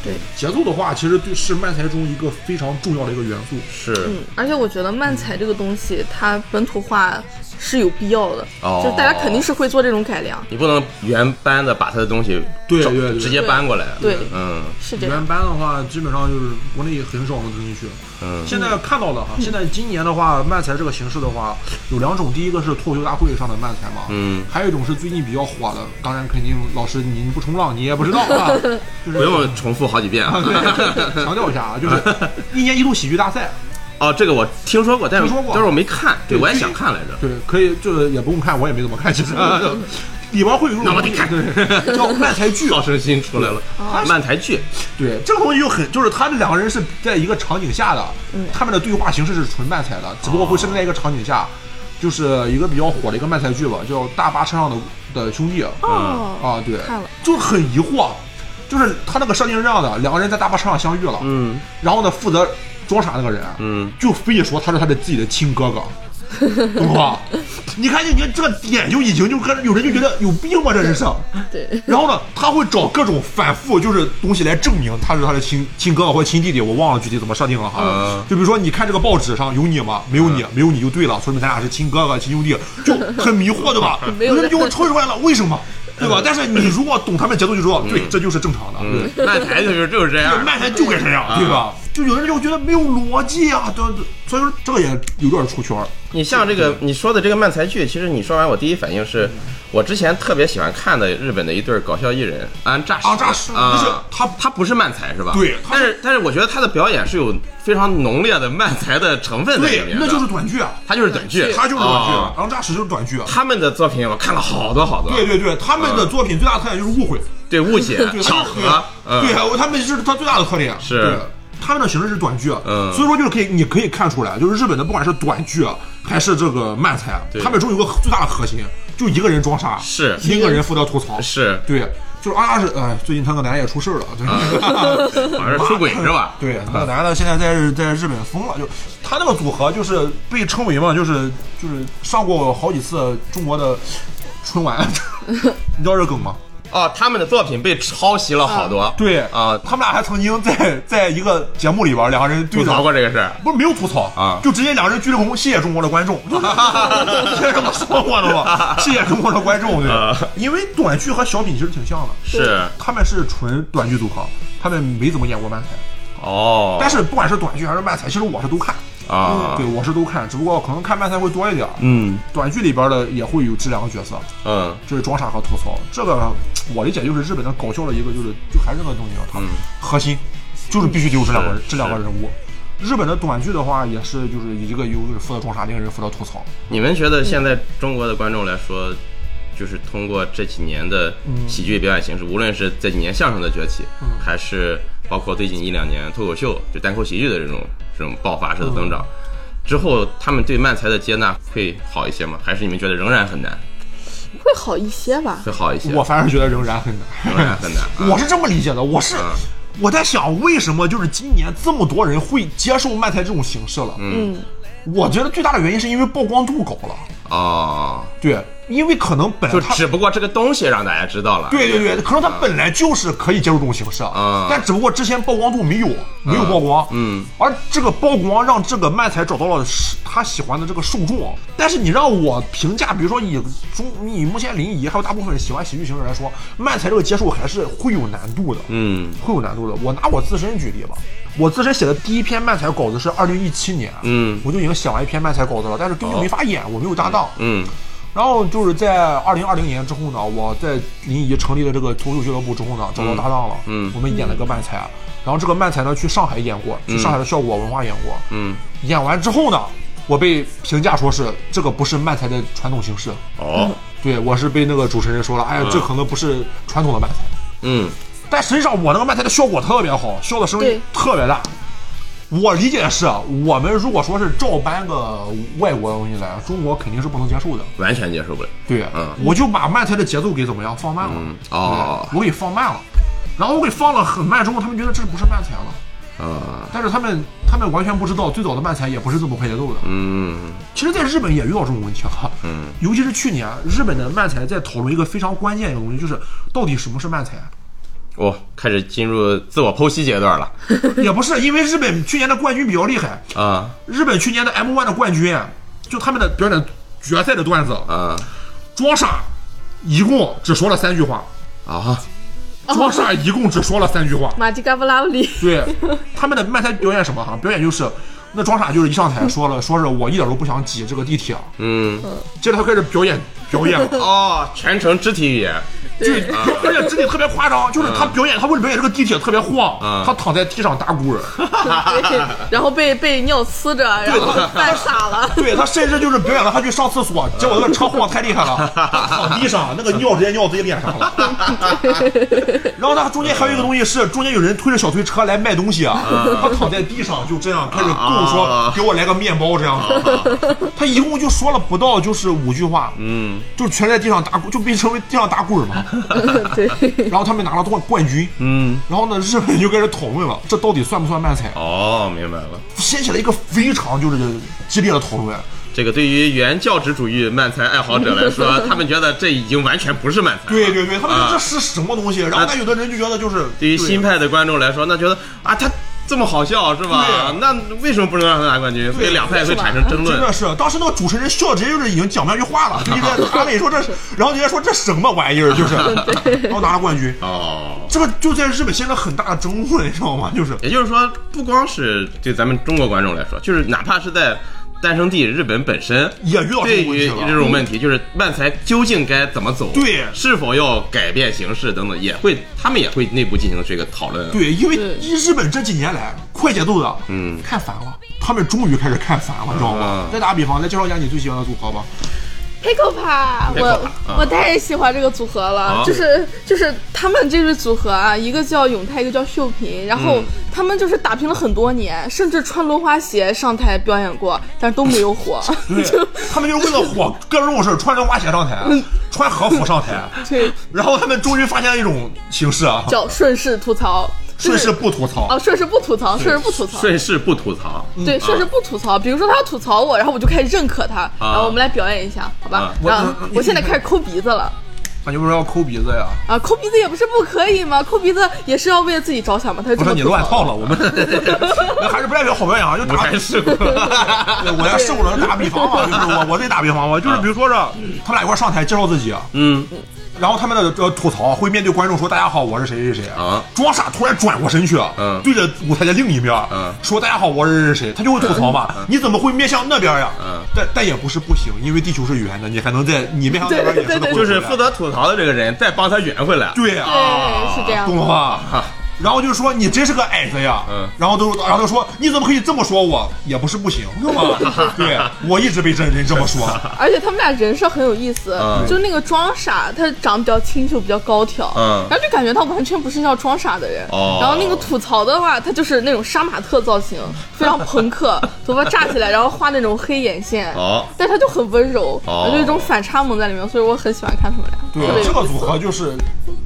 Speaker 2: 对，
Speaker 3: 节奏的话，其实对是漫才中一个非常重要的一个元素。
Speaker 1: 是，
Speaker 2: 嗯，而且我觉得漫才这个东西，它本土化是有必要的，
Speaker 1: 哦
Speaker 2: 就是大家肯定是会做这种改良，
Speaker 1: 你不能原班的把他的东西
Speaker 3: 对对对
Speaker 1: 直接搬过来。
Speaker 2: 对
Speaker 1: 嗯
Speaker 2: 是这样
Speaker 3: 原。班的话，基本上就是国内很少能听进去。
Speaker 1: 嗯，
Speaker 3: 现在看到的哈，现在今年的话，漫才这个形式的话，有两种，第一个是脱口秀大会上的漫才嘛，
Speaker 1: 嗯，
Speaker 3: 还有一种是最近比较火的，当然肯定老师您不冲浪你也不知道啊，就是
Speaker 1: 不用重复好几遍啊。
Speaker 3: 对 强调一下啊，就是一年一度喜剧大赛，
Speaker 1: 哦，这个我听说过，但是但是我没看，对我也想看来着。
Speaker 3: 对，可以，就是也不用看，我也没怎么看，其实。里边会有一种
Speaker 1: 那我得看
Speaker 3: 对，叫漫才剧。
Speaker 1: 好胜心出来了，漫才剧。
Speaker 3: 对，这个东西就很，就是他们两个人是在一个场景下的，他们的对话形式是纯漫才的，只不过会生在一个场景下，就是一个比较火的一个漫才剧吧，叫《大巴车上的的兄弟》
Speaker 2: 哦，
Speaker 3: 啊，对，就很疑惑，就是他那个设定是这样的，两个人在大巴车上相遇了，
Speaker 1: 嗯。
Speaker 3: 然后呢，负责装傻那个人，
Speaker 1: 嗯，
Speaker 3: 就非得说他是他的自己的亲哥哥，懂吧？你看，你看这个点就已经就跟有人就觉得有病吧，这人是。
Speaker 2: 对，
Speaker 3: 然后呢，他会找各种反复就是东西来证明他是他的亲亲哥哥或者亲弟弟，我忘了具体怎么设定了哈。
Speaker 1: 嗯
Speaker 3: 就比如说，你看这个报纸上有你吗？没有你，没有你就对了，说明咱俩是亲哥哥、亲兄弟，就很迷惑，对吧？
Speaker 2: 没有
Speaker 3: 人就抽出来了，为什么？对吧？但是你如果懂他们节奏，就知道，对，这就是正常的。
Speaker 1: 嗯，漫台就是就是这，样。
Speaker 3: 漫才就该这样，对吧？就有人就觉得没有逻辑啊，对对，所以说这个也有点出圈。
Speaker 1: 你像这个你说的这个漫才剧，其实你说完，我第一反应是，我之前特别喜欢看的日本的一对搞笑艺人安扎
Speaker 3: 安扎实
Speaker 1: 啊，
Speaker 3: 就是他
Speaker 1: 他不是漫才是吧？
Speaker 3: 对
Speaker 1: 但是但是我觉得他的表演是有非常浓烈的漫才的成分在里面，
Speaker 3: 那就是短剧啊，
Speaker 1: 他就是短剧，
Speaker 3: 他就是短剧
Speaker 1: 哦，
Speaker 3: 昂扎实就是短剧。啊
Speaker 1: 他们的作品我看了好多好多，
Speaker 3: 对对对，他们的作品最大的特点就是误会，
Speaker 1: 对误解
Speaker 3: 对
Speaker 1: 巧合，嗯
Speaker 3: 对，啊他们是他最大的特点。
Speaker 1: 是
Speaker 3: 对他们的形式是短剧，
Speaker 1: 嗯
Speaker 3: 所以说就是可以，你可以看出来，就是日本的不管是短剧还是这个漫才，
Speaker 1: 对
Speaker 3: 他们中有个最大的核心，就一个人装傻，
Speaker 1: 是
Speaker 3: 一个人负责吐槽，
Speaker 1: 是，
Speaker 3: 对，就是啊是，哎，最近他那个男的也出事了，对。
Speaker 1: 好像是出轨是吧？
Speaker 3: 对，那个男的现在在日在日本疯了，就他那个组合就是被称为嘛，就是就是上过好几次中国的春晚，你知道这梗吗？
Speaker 1: 哦，他们的作品被抄袭了好多。
Speaker 3: 对
Speaker 1: 啊
Speaker 3: 他们俩还曾经在在一个节目里边，两个人对
Speaker 1: 吐槽过这个事儿。
Speaker 3: 不是没有吐槽
Speaker 1: 啊
Speaker 3: 就直接两个人鞠了躬，谢谢中国的观众，这这么说过的吗？谢谢中国的观众，对
Speaker 1: 啊，
Speaker 3: 因为短剧和小品其实挺像的，
Speaker 1: 是
Speaker 3: 他们是纯短剧组合，他们没怎么演过漫才，
Speaker 1: 哦，
Speaker 3: 但是不管是短剧还是漫才，其实我是都看，
Speaker 1: 啊，
Speaker 3: 对我是都看，只不过可能看漫才会多一点，
Speaker 1: 嗯。
Speaker 3: 短剧里边的也会有这两个角色，
Speaker 1: 嗯。
Speaker 3: 就是装傻和吐槽，这个我理解就是日本的搞笑的一个，就是就还是那个东西啊，它
Speaker 1: 嗯。
Speaker 3: 核心就是必须得有这两个这两个人物。日本的短剧的话，也是就是一个有人负责装傻，另一个人负责吐槽。
Speaker 1: 你们觉得现在中国的观众来说，就是通过这几年的喜剧表演形式，无论是这几年相声的崛起，还是包括最近一两年脱口秀就单口喜剧的这种这种爆发式的增长，之后他们对漫才的接纳会好一些吗？还是你们觉得仍然很难？
Speaker 2: 会好一些吧。
Speaker 1: 会好一些？
Speaker 3: 我反而觉得仍然很难。
Speaker 1: 仍然很难。啊
Speaker 3: 我是这么理解的，我是
Speaker 1: 嗯
Speaker 3: 我在想，为什么就是今年这么多人会接受漫才这种形式了？
Speaker 2: 嗯，
Speaker 3: 我觉得最大的原因是因为曝光度高了。
Speaker 1: 哦，
Speaker 3: 对，因为可能本来
Speaker 1: 就只不过这个东西让大家知道了。
Speaker 3: 对对对，可能它本来就是可以接受这种形式，
Speaker 1: 啊
Speaker 3: 但只不过之前曝光度没有，没有曝光，
Speaker 1: 嗯，
Speaker 3: 而这个曝光让这个漫才找到了是他喜欢的这个受众。但是你让我评价，比如说以中以目前临沂还有大部分人喜欢喜剧形式来说，漫才这个接受还是会有难度的，
Speaker 1: 嗯。
Speaker 3: 会有难度的。我拿我自身举例吧，我自身写的第一篇漫才稿子是二零一七年，
Speaker 1: 嗯。
Speaker 3: 我就已经写完一篇漫才稿子了，但是根本没法演，我没有搭档，
Speaker 1: 嗯
Speaker 3: 然后就是在二零二零年之后呢，我在临沂成立了这个脱口秀俱乐部之后呢，找到搭档了，
Speaker 1: 嗯
Speaker 3: 我们演了个漫才，然后这个漫才呢去上海演过，去上海的效果文化演过，
Speaker 1: 嗯，
Speaker 3: 演完之后呢，我被评价说是这个不是漫才的传统形式，
Speaker 1: 哦，
Speaker 3: 对我是被那个主持人说了，哎呀，这可能不是传统的漫才，
Speaker 1: 嗯。
Speaker 3: 但实际上我那个漫才的效果特别好，笑的声音特别大。我理解的是，我们如果说是照搬个外国的东西来，中国肯定是不能接受的。
Speaker 1: 完全接受不了。
Speaker 3: 对，
Speaker 1: 嗯
Speaker 3: 我就把慢才的节奏给怎么样放慢了，
Speaker 1: 嗯哦
Speaker 3: 我给放慢了，然后我给放了很慢之后，他们觉得这不是慢才了，
Speaker 1: 啊，
Speaker 3: 但是他们他们完全不知道最早的漫才也不是这么快节奏的。
Speaker 1: 嗯
Speaker 3: 其实，在日本也遇到这种问题哈，
Speaker 1: 嗯，
Speaker 3: 尤其是去年，日本的漫才在讨论一个非常关键的东西，就是到底什么是漫才。
Speaker 1: 我开始进入自我剖析阶段了。
Speaker 3: 也不是，因为日本去年的冠军比较厉害，
Speaker 1: 啊。
Speaker 3: 日本去年的 M1 的冠军，就他们的表演决赛的段子，
Speaker 1: 啊。
Speaker 3: 装傻，一共只说了三句话，
Speaker 1: 啊！
Speaker 3: 装傻一共只说了三句话。
Speaker 2: 马吉嘎布拉布里，
Speaker 3: 对，他们的漫才表演什么哈？表演就是那装傻就是一上台说了，说是我一点都不想挤这个地铁，
Speaker 1: 嗯。
Speaker 3: 接着他开始表演表演了，
Speaker 1: 哦，全程肢体语言。
Speaker 3: 就，而且肢体特别夸张，就是他表演他为了表演这个地铁特别晃
Speaker 1: 嗯，
Speaker 3: 他躺在地上打滚
Speaker 2: 然后被被尿呲着，然后犯傻了。
Speaker 3: 对他甚至就是表演了他去上厕所，结果那个车晃太厉害了，他躺地上那个尿直接尿自己脸上了。然后他中间还有一个东西是，中间有人推着小推车来卖东西啊，他躺在地上就这样开始供说给我来个面包这样。子。他一共就说了不到就是五句话，
Speaker 1: 嗯
Speaker 3: 就全在地上打滚，就被称为地上打滚嘛。
Speaker 2: 对，
Speaker 3: 然后他们拿了冠冠军，
Speaker 1: 嗯
Speaker 3: 然后呢，日本人就开始讨论了，这到底算不算漫才？
Speaker 1: 哦，明白了。
Speaker 3: 掀起了一个非常就是激烈的讨论。
Speaker 1: 这个对于原教旨主义漫才爱好者来说，他们觉得这已经完全不是漫才。
Speaker 3: 对对对，他们这是什么东西？然后但有的人就觉得就是
Speaker 1: 对于新派的观众来说，那觉得啊，他这么好笑是吧
Speaker 3: 对？
Speaker 1: 那为什么不能让他拿冠军？所以两派会产生争论。
Speaker 3: 真的是，当时那个主持人笑，直接就是已经讲不下去话了，就一直在安慰说这是，然后人家说这什么玩意儿，就是，然后拿了冠军，
Speaker 1: 哦，
Speaker 3: 这个就在日本现在很大的争论，你知道吗？就是
Speaker 1: 也就是说，不光是对咱们中国观众来说，就是哪怕是在诞生地日本本身，
Speaker 3: 也遇到
Speaker 1: 对于
Speaker 3: 这个问题了。
Speaker 1: 这种问题，就是漫才究竟该怎么走，
Speaker 3: 对
Speaker 1: 是否要改变形式等等，也会他们也会内部进行这个讨论。
Speaker 3: 对，因为日本这几年来快节奏的，
Speaker 1: 嗯
Speaker 3: 看烦了，他们终于开始看烦了，你知道吗
Speaker 1: 嗯？
Speaker 3: 再打个比方，来介绍一下你最喜欢的组合吧。
Speaker 2: 黑可怕，
Speaker 1: 黑可
Speaker 2: 我我太喜欢这个组合了，
Speaker 1: 啊。
Speaker 2: 就是就是他们这对组合啊，一个叫永泰，一个叫秀萍，然后
Speaker 1: 嗯。
Speaker 2: 他们就是打拼了很多年，甚至穿轮滑鞋上台表演过，但是都没有火。
Speaker 3: 对，他们就是为了火，干这种事儿，穿轮滑鞋上台，穿和服上台，
Speaker 2: 对，
Speaker 3: 然后他们终于发现了一种形式啊，
Speaker 2: 叫顺势吐槽，就是
Speaker 3: 顺势不吐槽
Speaker 2: 哦，，顺势不吐槽，顺势不吐槽，
Speaker 1: 顺势不吐槽。
Speaker 2: 对，顺势不吐槽。比如说他要吐槽我，然后我就开始认可他，然后我们来表演一下，好吧
Speaker 1: 啊？
Speaker 2: 然后
Speaker 3: 我
Speaker 2: 我现在开始抠鼻子了。
Speaker 3: 啊，你为什么要抠鼻子呀？
Speaker 2: 啊，抠鼻子也不是不可以吗？抠鼻子也是要为了自己着想嘛。他就
Speaker 3: 不是你乱套了，我们 还是不代表好表演啊，就
Speaker 1: 舞
Speaker 3: 打
Speaker 1: 台事故，
Speaker 3: 对我要试过了，打比方嘛，就是我我得打比方嘛，就是比如说是他们俩一块上台介绍自己，
Speaker 1: 嗯，
Speaker 3: 然后他们的呃吐槽会面对观众说大家好，我是谁谁谁。
Speaker 1: 啊。
Speaker 3: 装傻突然转过身去，
Speaker 1: 嗯。
Speaker 3: 对着舞台的另一面，
Speaker 1: 嗯。
Speaker 3: 说大家好，我是谁谁。谁，他就会吐槽嘛，你怎么会面向那边呀？
Speaker 1: 嗯。
Speaker 3: 但但也不是不行，因为地球是圆的，你还能在你面向那边也是能
Speaker 2: 对对对
Speaker 3: 回回来。
Speaker 1: 就是负责吐槽的这个人再帮他圆回来。
Speaker 3: 对呀、
Speaker 2: 对，是这样。
Speaker 3: 懂了吧？然后就说你真是个矮子呀，
Speaker 1: 嗯。
Speaker 3: 然后都然后他说你怎么可以这么说我？也不是不行，对吧？对我一直被真人这么说，
Speaker 2: 而且他们俩人设很有意思，
Speaker 1: 嗯。
Speaker 2: 就那个装傻，他长得比较清秀，比较高挑，
Speaker 1: 嗯。
Speaker 2: 然后就感觉他完全不是要装傻的人。
Speaker 1: 哦。
Speaker 2: 然后那个吐槽的话，他就是那种杀马特造型，非常朋克，头发炸起来，然后画那种黑眼线，
Speaker 1: 哦。
Speaker 2: 但他就很温柔，
Speaker 1: 哦。
Speaker 2: 就有一种反差萌在里面，所以我很喜欢看他们俩。
Speaker 3: 对这个组合就是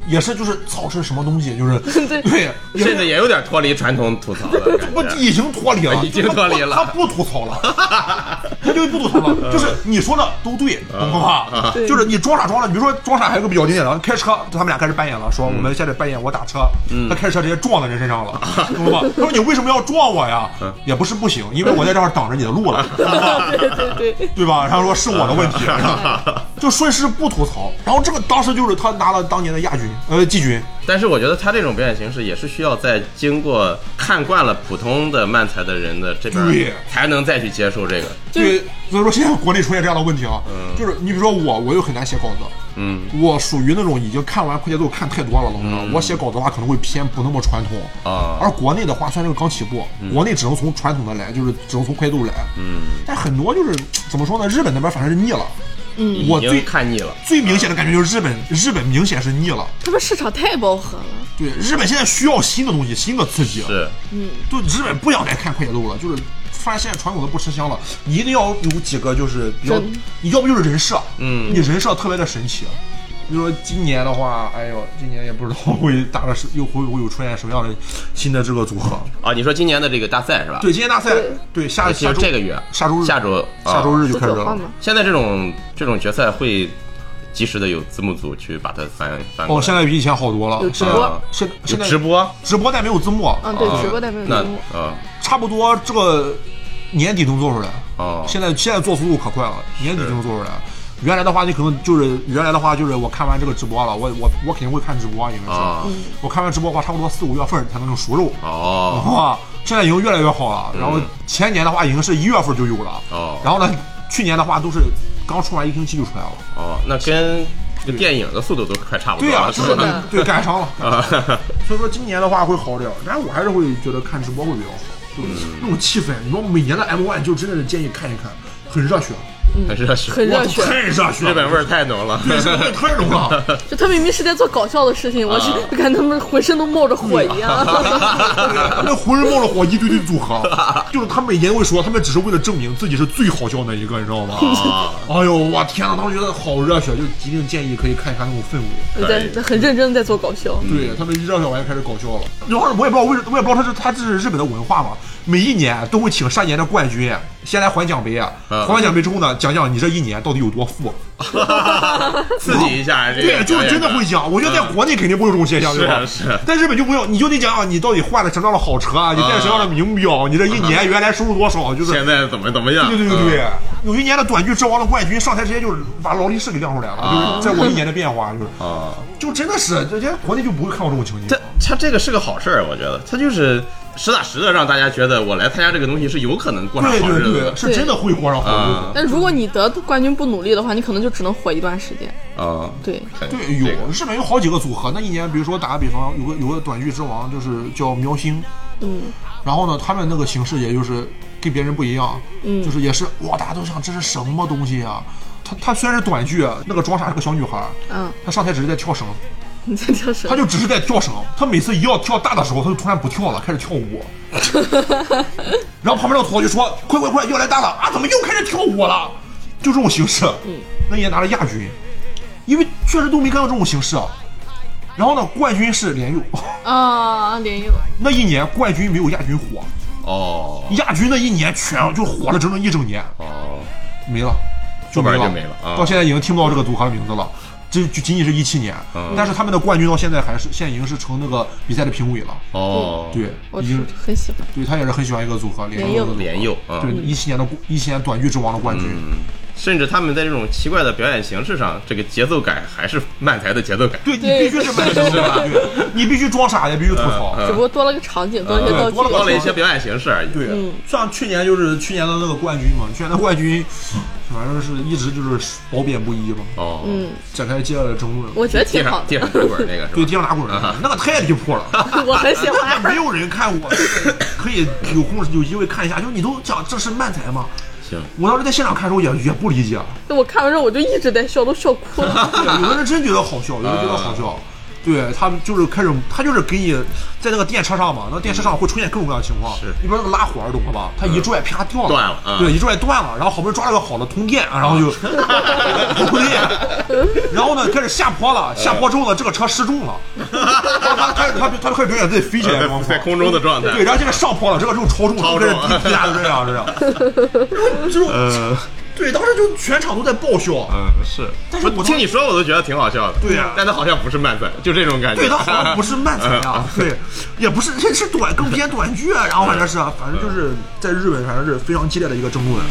Speaker 3: 也是就是操是什么东西，就是
Speaker 2: 对。
Speaker 3: 对，也
Speaker 1: 甚至也有点脱离传统吐槽了，这
Speaker 3: 不。已经脱离了，
Speaker 1: 已经脱离了。
Speaker 3: 他不吐槽了，他就不吐槽了，就是你说的都对，懂了吧？就是你装傻装了，比如说装傻还有个比较经典的，开车他们俩开始扮演了，说我们现在扮演我打车，他开车直接撞在人身上了，懂了吧？他说你为什么要撞我呀？也不是不行，因为我在这儿挡着你的路了，
Speaker 2: 对
Speaker 3: 吧？然后说是我的问题，就顺势不吐槽。然后这个当时就是他拿了当年的亚军，呃，季军。
Speaker 1: 但是我觉得他这种表演形式也是需要在经过看惯了普通的漫才的人的这边才能再去接受这个。
Speaker 3: 对，所以说现在国内出现这样的问题啊，就是你比如说我，我又很难写稿子，
Speaker 1: 嗯
Speaker 3: 我属于那种已经看完快节奏看太多了？我写稿子的话可能会偏不那么传统
Speaker 1: 啊
Speaker 3: 而国内的话，虽然这个刚起步，国内只能从传统的来，就是只能从快节奏来，
Speaker 1: 嗯，
Speaker 3: 但很多就是怎么说呢？日本那边反正是腻了，
Speaker 2: 嗯，
Speaker 3: 我最
Speaker 1: 看腻了。
Speaker 3: 最明显的感觉就是日本，日本明显是腻了。
Speaker 2: 他们市场太饱和了。
Speaker 3: 对，日本现在需要新的东西，新的刺激。
Speaker 1: 是，
Speaker 3: 就日本不想再看快节奏了，就是发现现在传统的不吃香了。你一定要有几个就是比较，你要不就是人设，
Speaker 1: 嗯
Speaker 3: 你人设特别的神奇。比如说今年的话，哎呦，今年也不知道会打个什，又会会有出现什么样的新的这个组合。
Speaker 1: 啊，你说今年的这个大赛是吧？
Speaker 3: 对，今年大赛，对下下周
Speaker 1: 这个月
Speaker 3: 下周日
Speaker 1: 下周
Speaker 3: 下周日就开始了
Speaker 1: 现在这种这种决赛会及时的有字幕组去把它翻翻
Speaker 3: 哦，现在比以前好多了。
Speaker 2: 有直
Speaker 3: 现在
Speaker 2: 播
Speaker 3: 现现在
Speaker 1: 直播，
Speaker 3: 直播但没有字幕，
Speaker 2: 嗯，对
Speaker 1: 哦，
Speaker 2: 直播但没有字幕。
Speaker 1: 啊
Speaker 3: 差不多这个年底能做出来。
Speaker 1: 哦，
Speaker 3: 现在现在做速度可快了，年底就能做出来。原来的话，你可能就是原来的话，就是我看完这个直播了，我我我肯定会看直播，因为是、
Speaker 1: 啊
Speaker 3: 我看完直播的话，差不多四五月份才能有熟肉。
Speaker 1: 哦
Speaker 3: 哇，现在已经越来越好了。然后前年的话，已经是一月份就有了。
Speaker 1: 哦
Speaker 3: 然后呢，去年的话都是刚出完一星期就出来了。
Speaker 1: 哦，那跟这个电影的速度都快差不多
Speaker 3: 对呀、
Speaker 1: 了，
Speaker 3: 就是？对赶上了。
Speaker 1: 啊，
Speaker 3: 所以说今年的话会好点，但是我还是会觉得看直播会比较好，就是那种气氛。你说每年的 M One 就真的是建议看一看，很热血，
Speaker 1: 很热血，
Speaker 3: 哇
Speaker 2: 很热血
Speaker 3: 太热血，
Speaker 1: 日本味儿太浓了。
Speaker 3: 对，日本味太浓了。
Speaker 2: 就他明明是在做搞笑的事情，我就就感觉他们浑身都冒着火一样。
Speaker 3: 那浑身冒着火，一堆堆组合，就是他每年会说，他们只是为了证明自己是最好笑的一个，你知道吗？
Speaker 1: 啊，
Speaker 3: 哎呦，我天呐，当时觉得好热血，就一定建议可以看一看那种氛围。
Speaker 2: 在在很认真的在做搞笑。
Speaker 3: 对他们一热血完就开始搞笑了，然后我也不知道为什么，我也不知道他是他这是日本的文化嘛，每一年都会请上年的冠军先来还奖杯，
Speaker 1: 啊
Speaker 3: 还完奖杯之后呢，讲讲你这一年到底有多富。
Speaker 1: 刺激一下
Speaker 3: 对，就是真的会讲。我觉得在国内肯定不会有这种现象，
Speaker 1: 是
Speaker 3: 对吧？
Speaker 1: 是
Speaker 3: 在日本就不用，你就得讲讲你到底换了什么样的好车啊，你戴什么样的名表，你这一年 原来收入多少，就是
Speaker 1: 现在怎么怎么样？
Speaker 3: 对对对对对，有一年的短剧之王的冠军上台直接就是把劳力士给亮出来了，就是在我一年的变化，就是
Speaker 1: 啊。
Speaker 3: 就真的是，这些国内就不会看到这种情景
Speaker 1: 他。他这个是个好事儿，我觉得他就是实打实的让大家觉得我来参加这个东西是有可能过上
Speaker 3: 对对对，
Speaker 1: 好日子的
Speaker 3: 是真的会过上好日
Speaker 1: 啊
Speaker 3: 子。
Speaker 2: 但如果你得冠军不努力的话，你可能就只能火一段时间。
Speaker 1: 啊。
Speaker 2: 对，
Speaker 3: 对，有日本有好几个组合，那一年比如说打个比方，有个有个短剧之王就是叫喵星，
Speaker 2: 嗯，
Speaker 3: 然后呢，他们那个形式也就是跟别人不一样，
Speaker 2: 嗯
Speaker 3: 就是也是哇，大家都想这是什么东西啊？他他虽然是短剧，那个装傻是个小女孩，
Speaker 2: 嗯，
Speaker 3: 她上台只是在跳绳，
Speaker 2: 你在跳绳
Speaker 3: 她，就只是在跳绳。他每次一要跳大的时候，他就突然不跳了，开始跳舞。然后旁边那个同学就说：“快快快，要来大了啊！怎么又开始跳舞了？”就这种形式，
Speaker 2: 嗯，
Speaker 3: 那也拿了亚军，因为确实都没看到这种形式。啊。然后呢，冠军是连佑，
Speaker 2: 啊，连佑，
Speaker 3: 那一年冠军没有亚军火，
Speaker 1: 哦
Speaker 3: 亚军那一年全就火了整整一整年，
Speaker 1: 哦，
Speaker 3: 没了，就没了，到现在已经听不到这个组合的名字了。这就仅仅是一七年，
Speaker 1: 嗯
Speaker 3: 但是他们的冠军到现在还是现在已经是成那个比赛的评委了。
Speaker 1: 哦，
Speaker 3: 对，
Speaker 2: 我
Speaker 3: 已经
Speaker 2: 很喜欢。
Speaker 3: 对他也是很喜欢一个组合，连
Speaker 2: 连佑
Speaker 1: 连佑啊，
Speaker 3: 对一七年的一七年短剧之王的冠军。
Speaker 1: 甚至他们在这种奇怪的表演形式上，这个节奏感还是漫才的节奏感。
Speaker 3: 对你必须是卖身是吧？对，你必须装傻，也必须吐槽。
Speaker 1: 嗯
Speaker 2: 只不过多了个场景，多了一些道具。
Speaker 3: 多了
Speaker 1: 一些表演形式而已。
Speaker 3: 对
Speaker 2: 嗯，
Speaker 3: 像去年就是去年的那个冠军嘛，去年的冠军，反正是一直就是褒贬不一嘛，
Speaker 1: 哦，
Speaker 2: 嗯，
Speaker 3: 展开激烈的争论。
Speaker 2: 我觉得挺好
Speaker 1: 地上打滚那个是吧？
Speaker 3: 对，地上打滚儿那个太离谱了。
Speaker 2: 我很喜欢。
Speaker 3: 没有人看过，可以有空有机会看一下。就你都讲这是漫才吗？
Speaker 1: 行，
Speaker 3: 我当时在现场看的时候也也不理解，
Speaker 2: 我看完之后我就一直在笑，都笑哭了。
Speaker 3: 对有的人真觉得好笑，有的人觉得好笑。对他们就是开始，他就是给你在那个电车上嘛，那个电车上会出现各种各样的情况。
Speaker 1: 是。
Speaker 3: 你比如说那个拉环，懂了吧？他一拽啪掉了，
Speaker 1: 断了嗯。
Speaker 3: 对，一拽断了，然后好不容易抓了个好的通电，然后就 通电，然后呢开始下坡了，下坡之后呢这个车失重了，他开始他他就开始表演自己飞起来的状况
Speaker 1: 在空中的状态。
Speaker 3: 对，然后现在上坡了，这个就超重了，
Speaker 1: 超重
Speaker 3: 开始滴滴答的这样这样，这种
Speaker 1: 呃
Speaker 3: 对，当时就全场都在爆笑。
Speaker 1: 嗯是，
Speaker 3: 但是我
Speaker 1: 我听你说我都觉得挺好笑的。
Speaker 3: 对呀
Speaker 1: 但他好像不是漫才，就这种感觉。
Speaker 3: 对他好像不是漫才啊，对，也不是，这是短更偏短剧啊，然后反正是，反正就是在日本，反正是非常激烈的一个争论。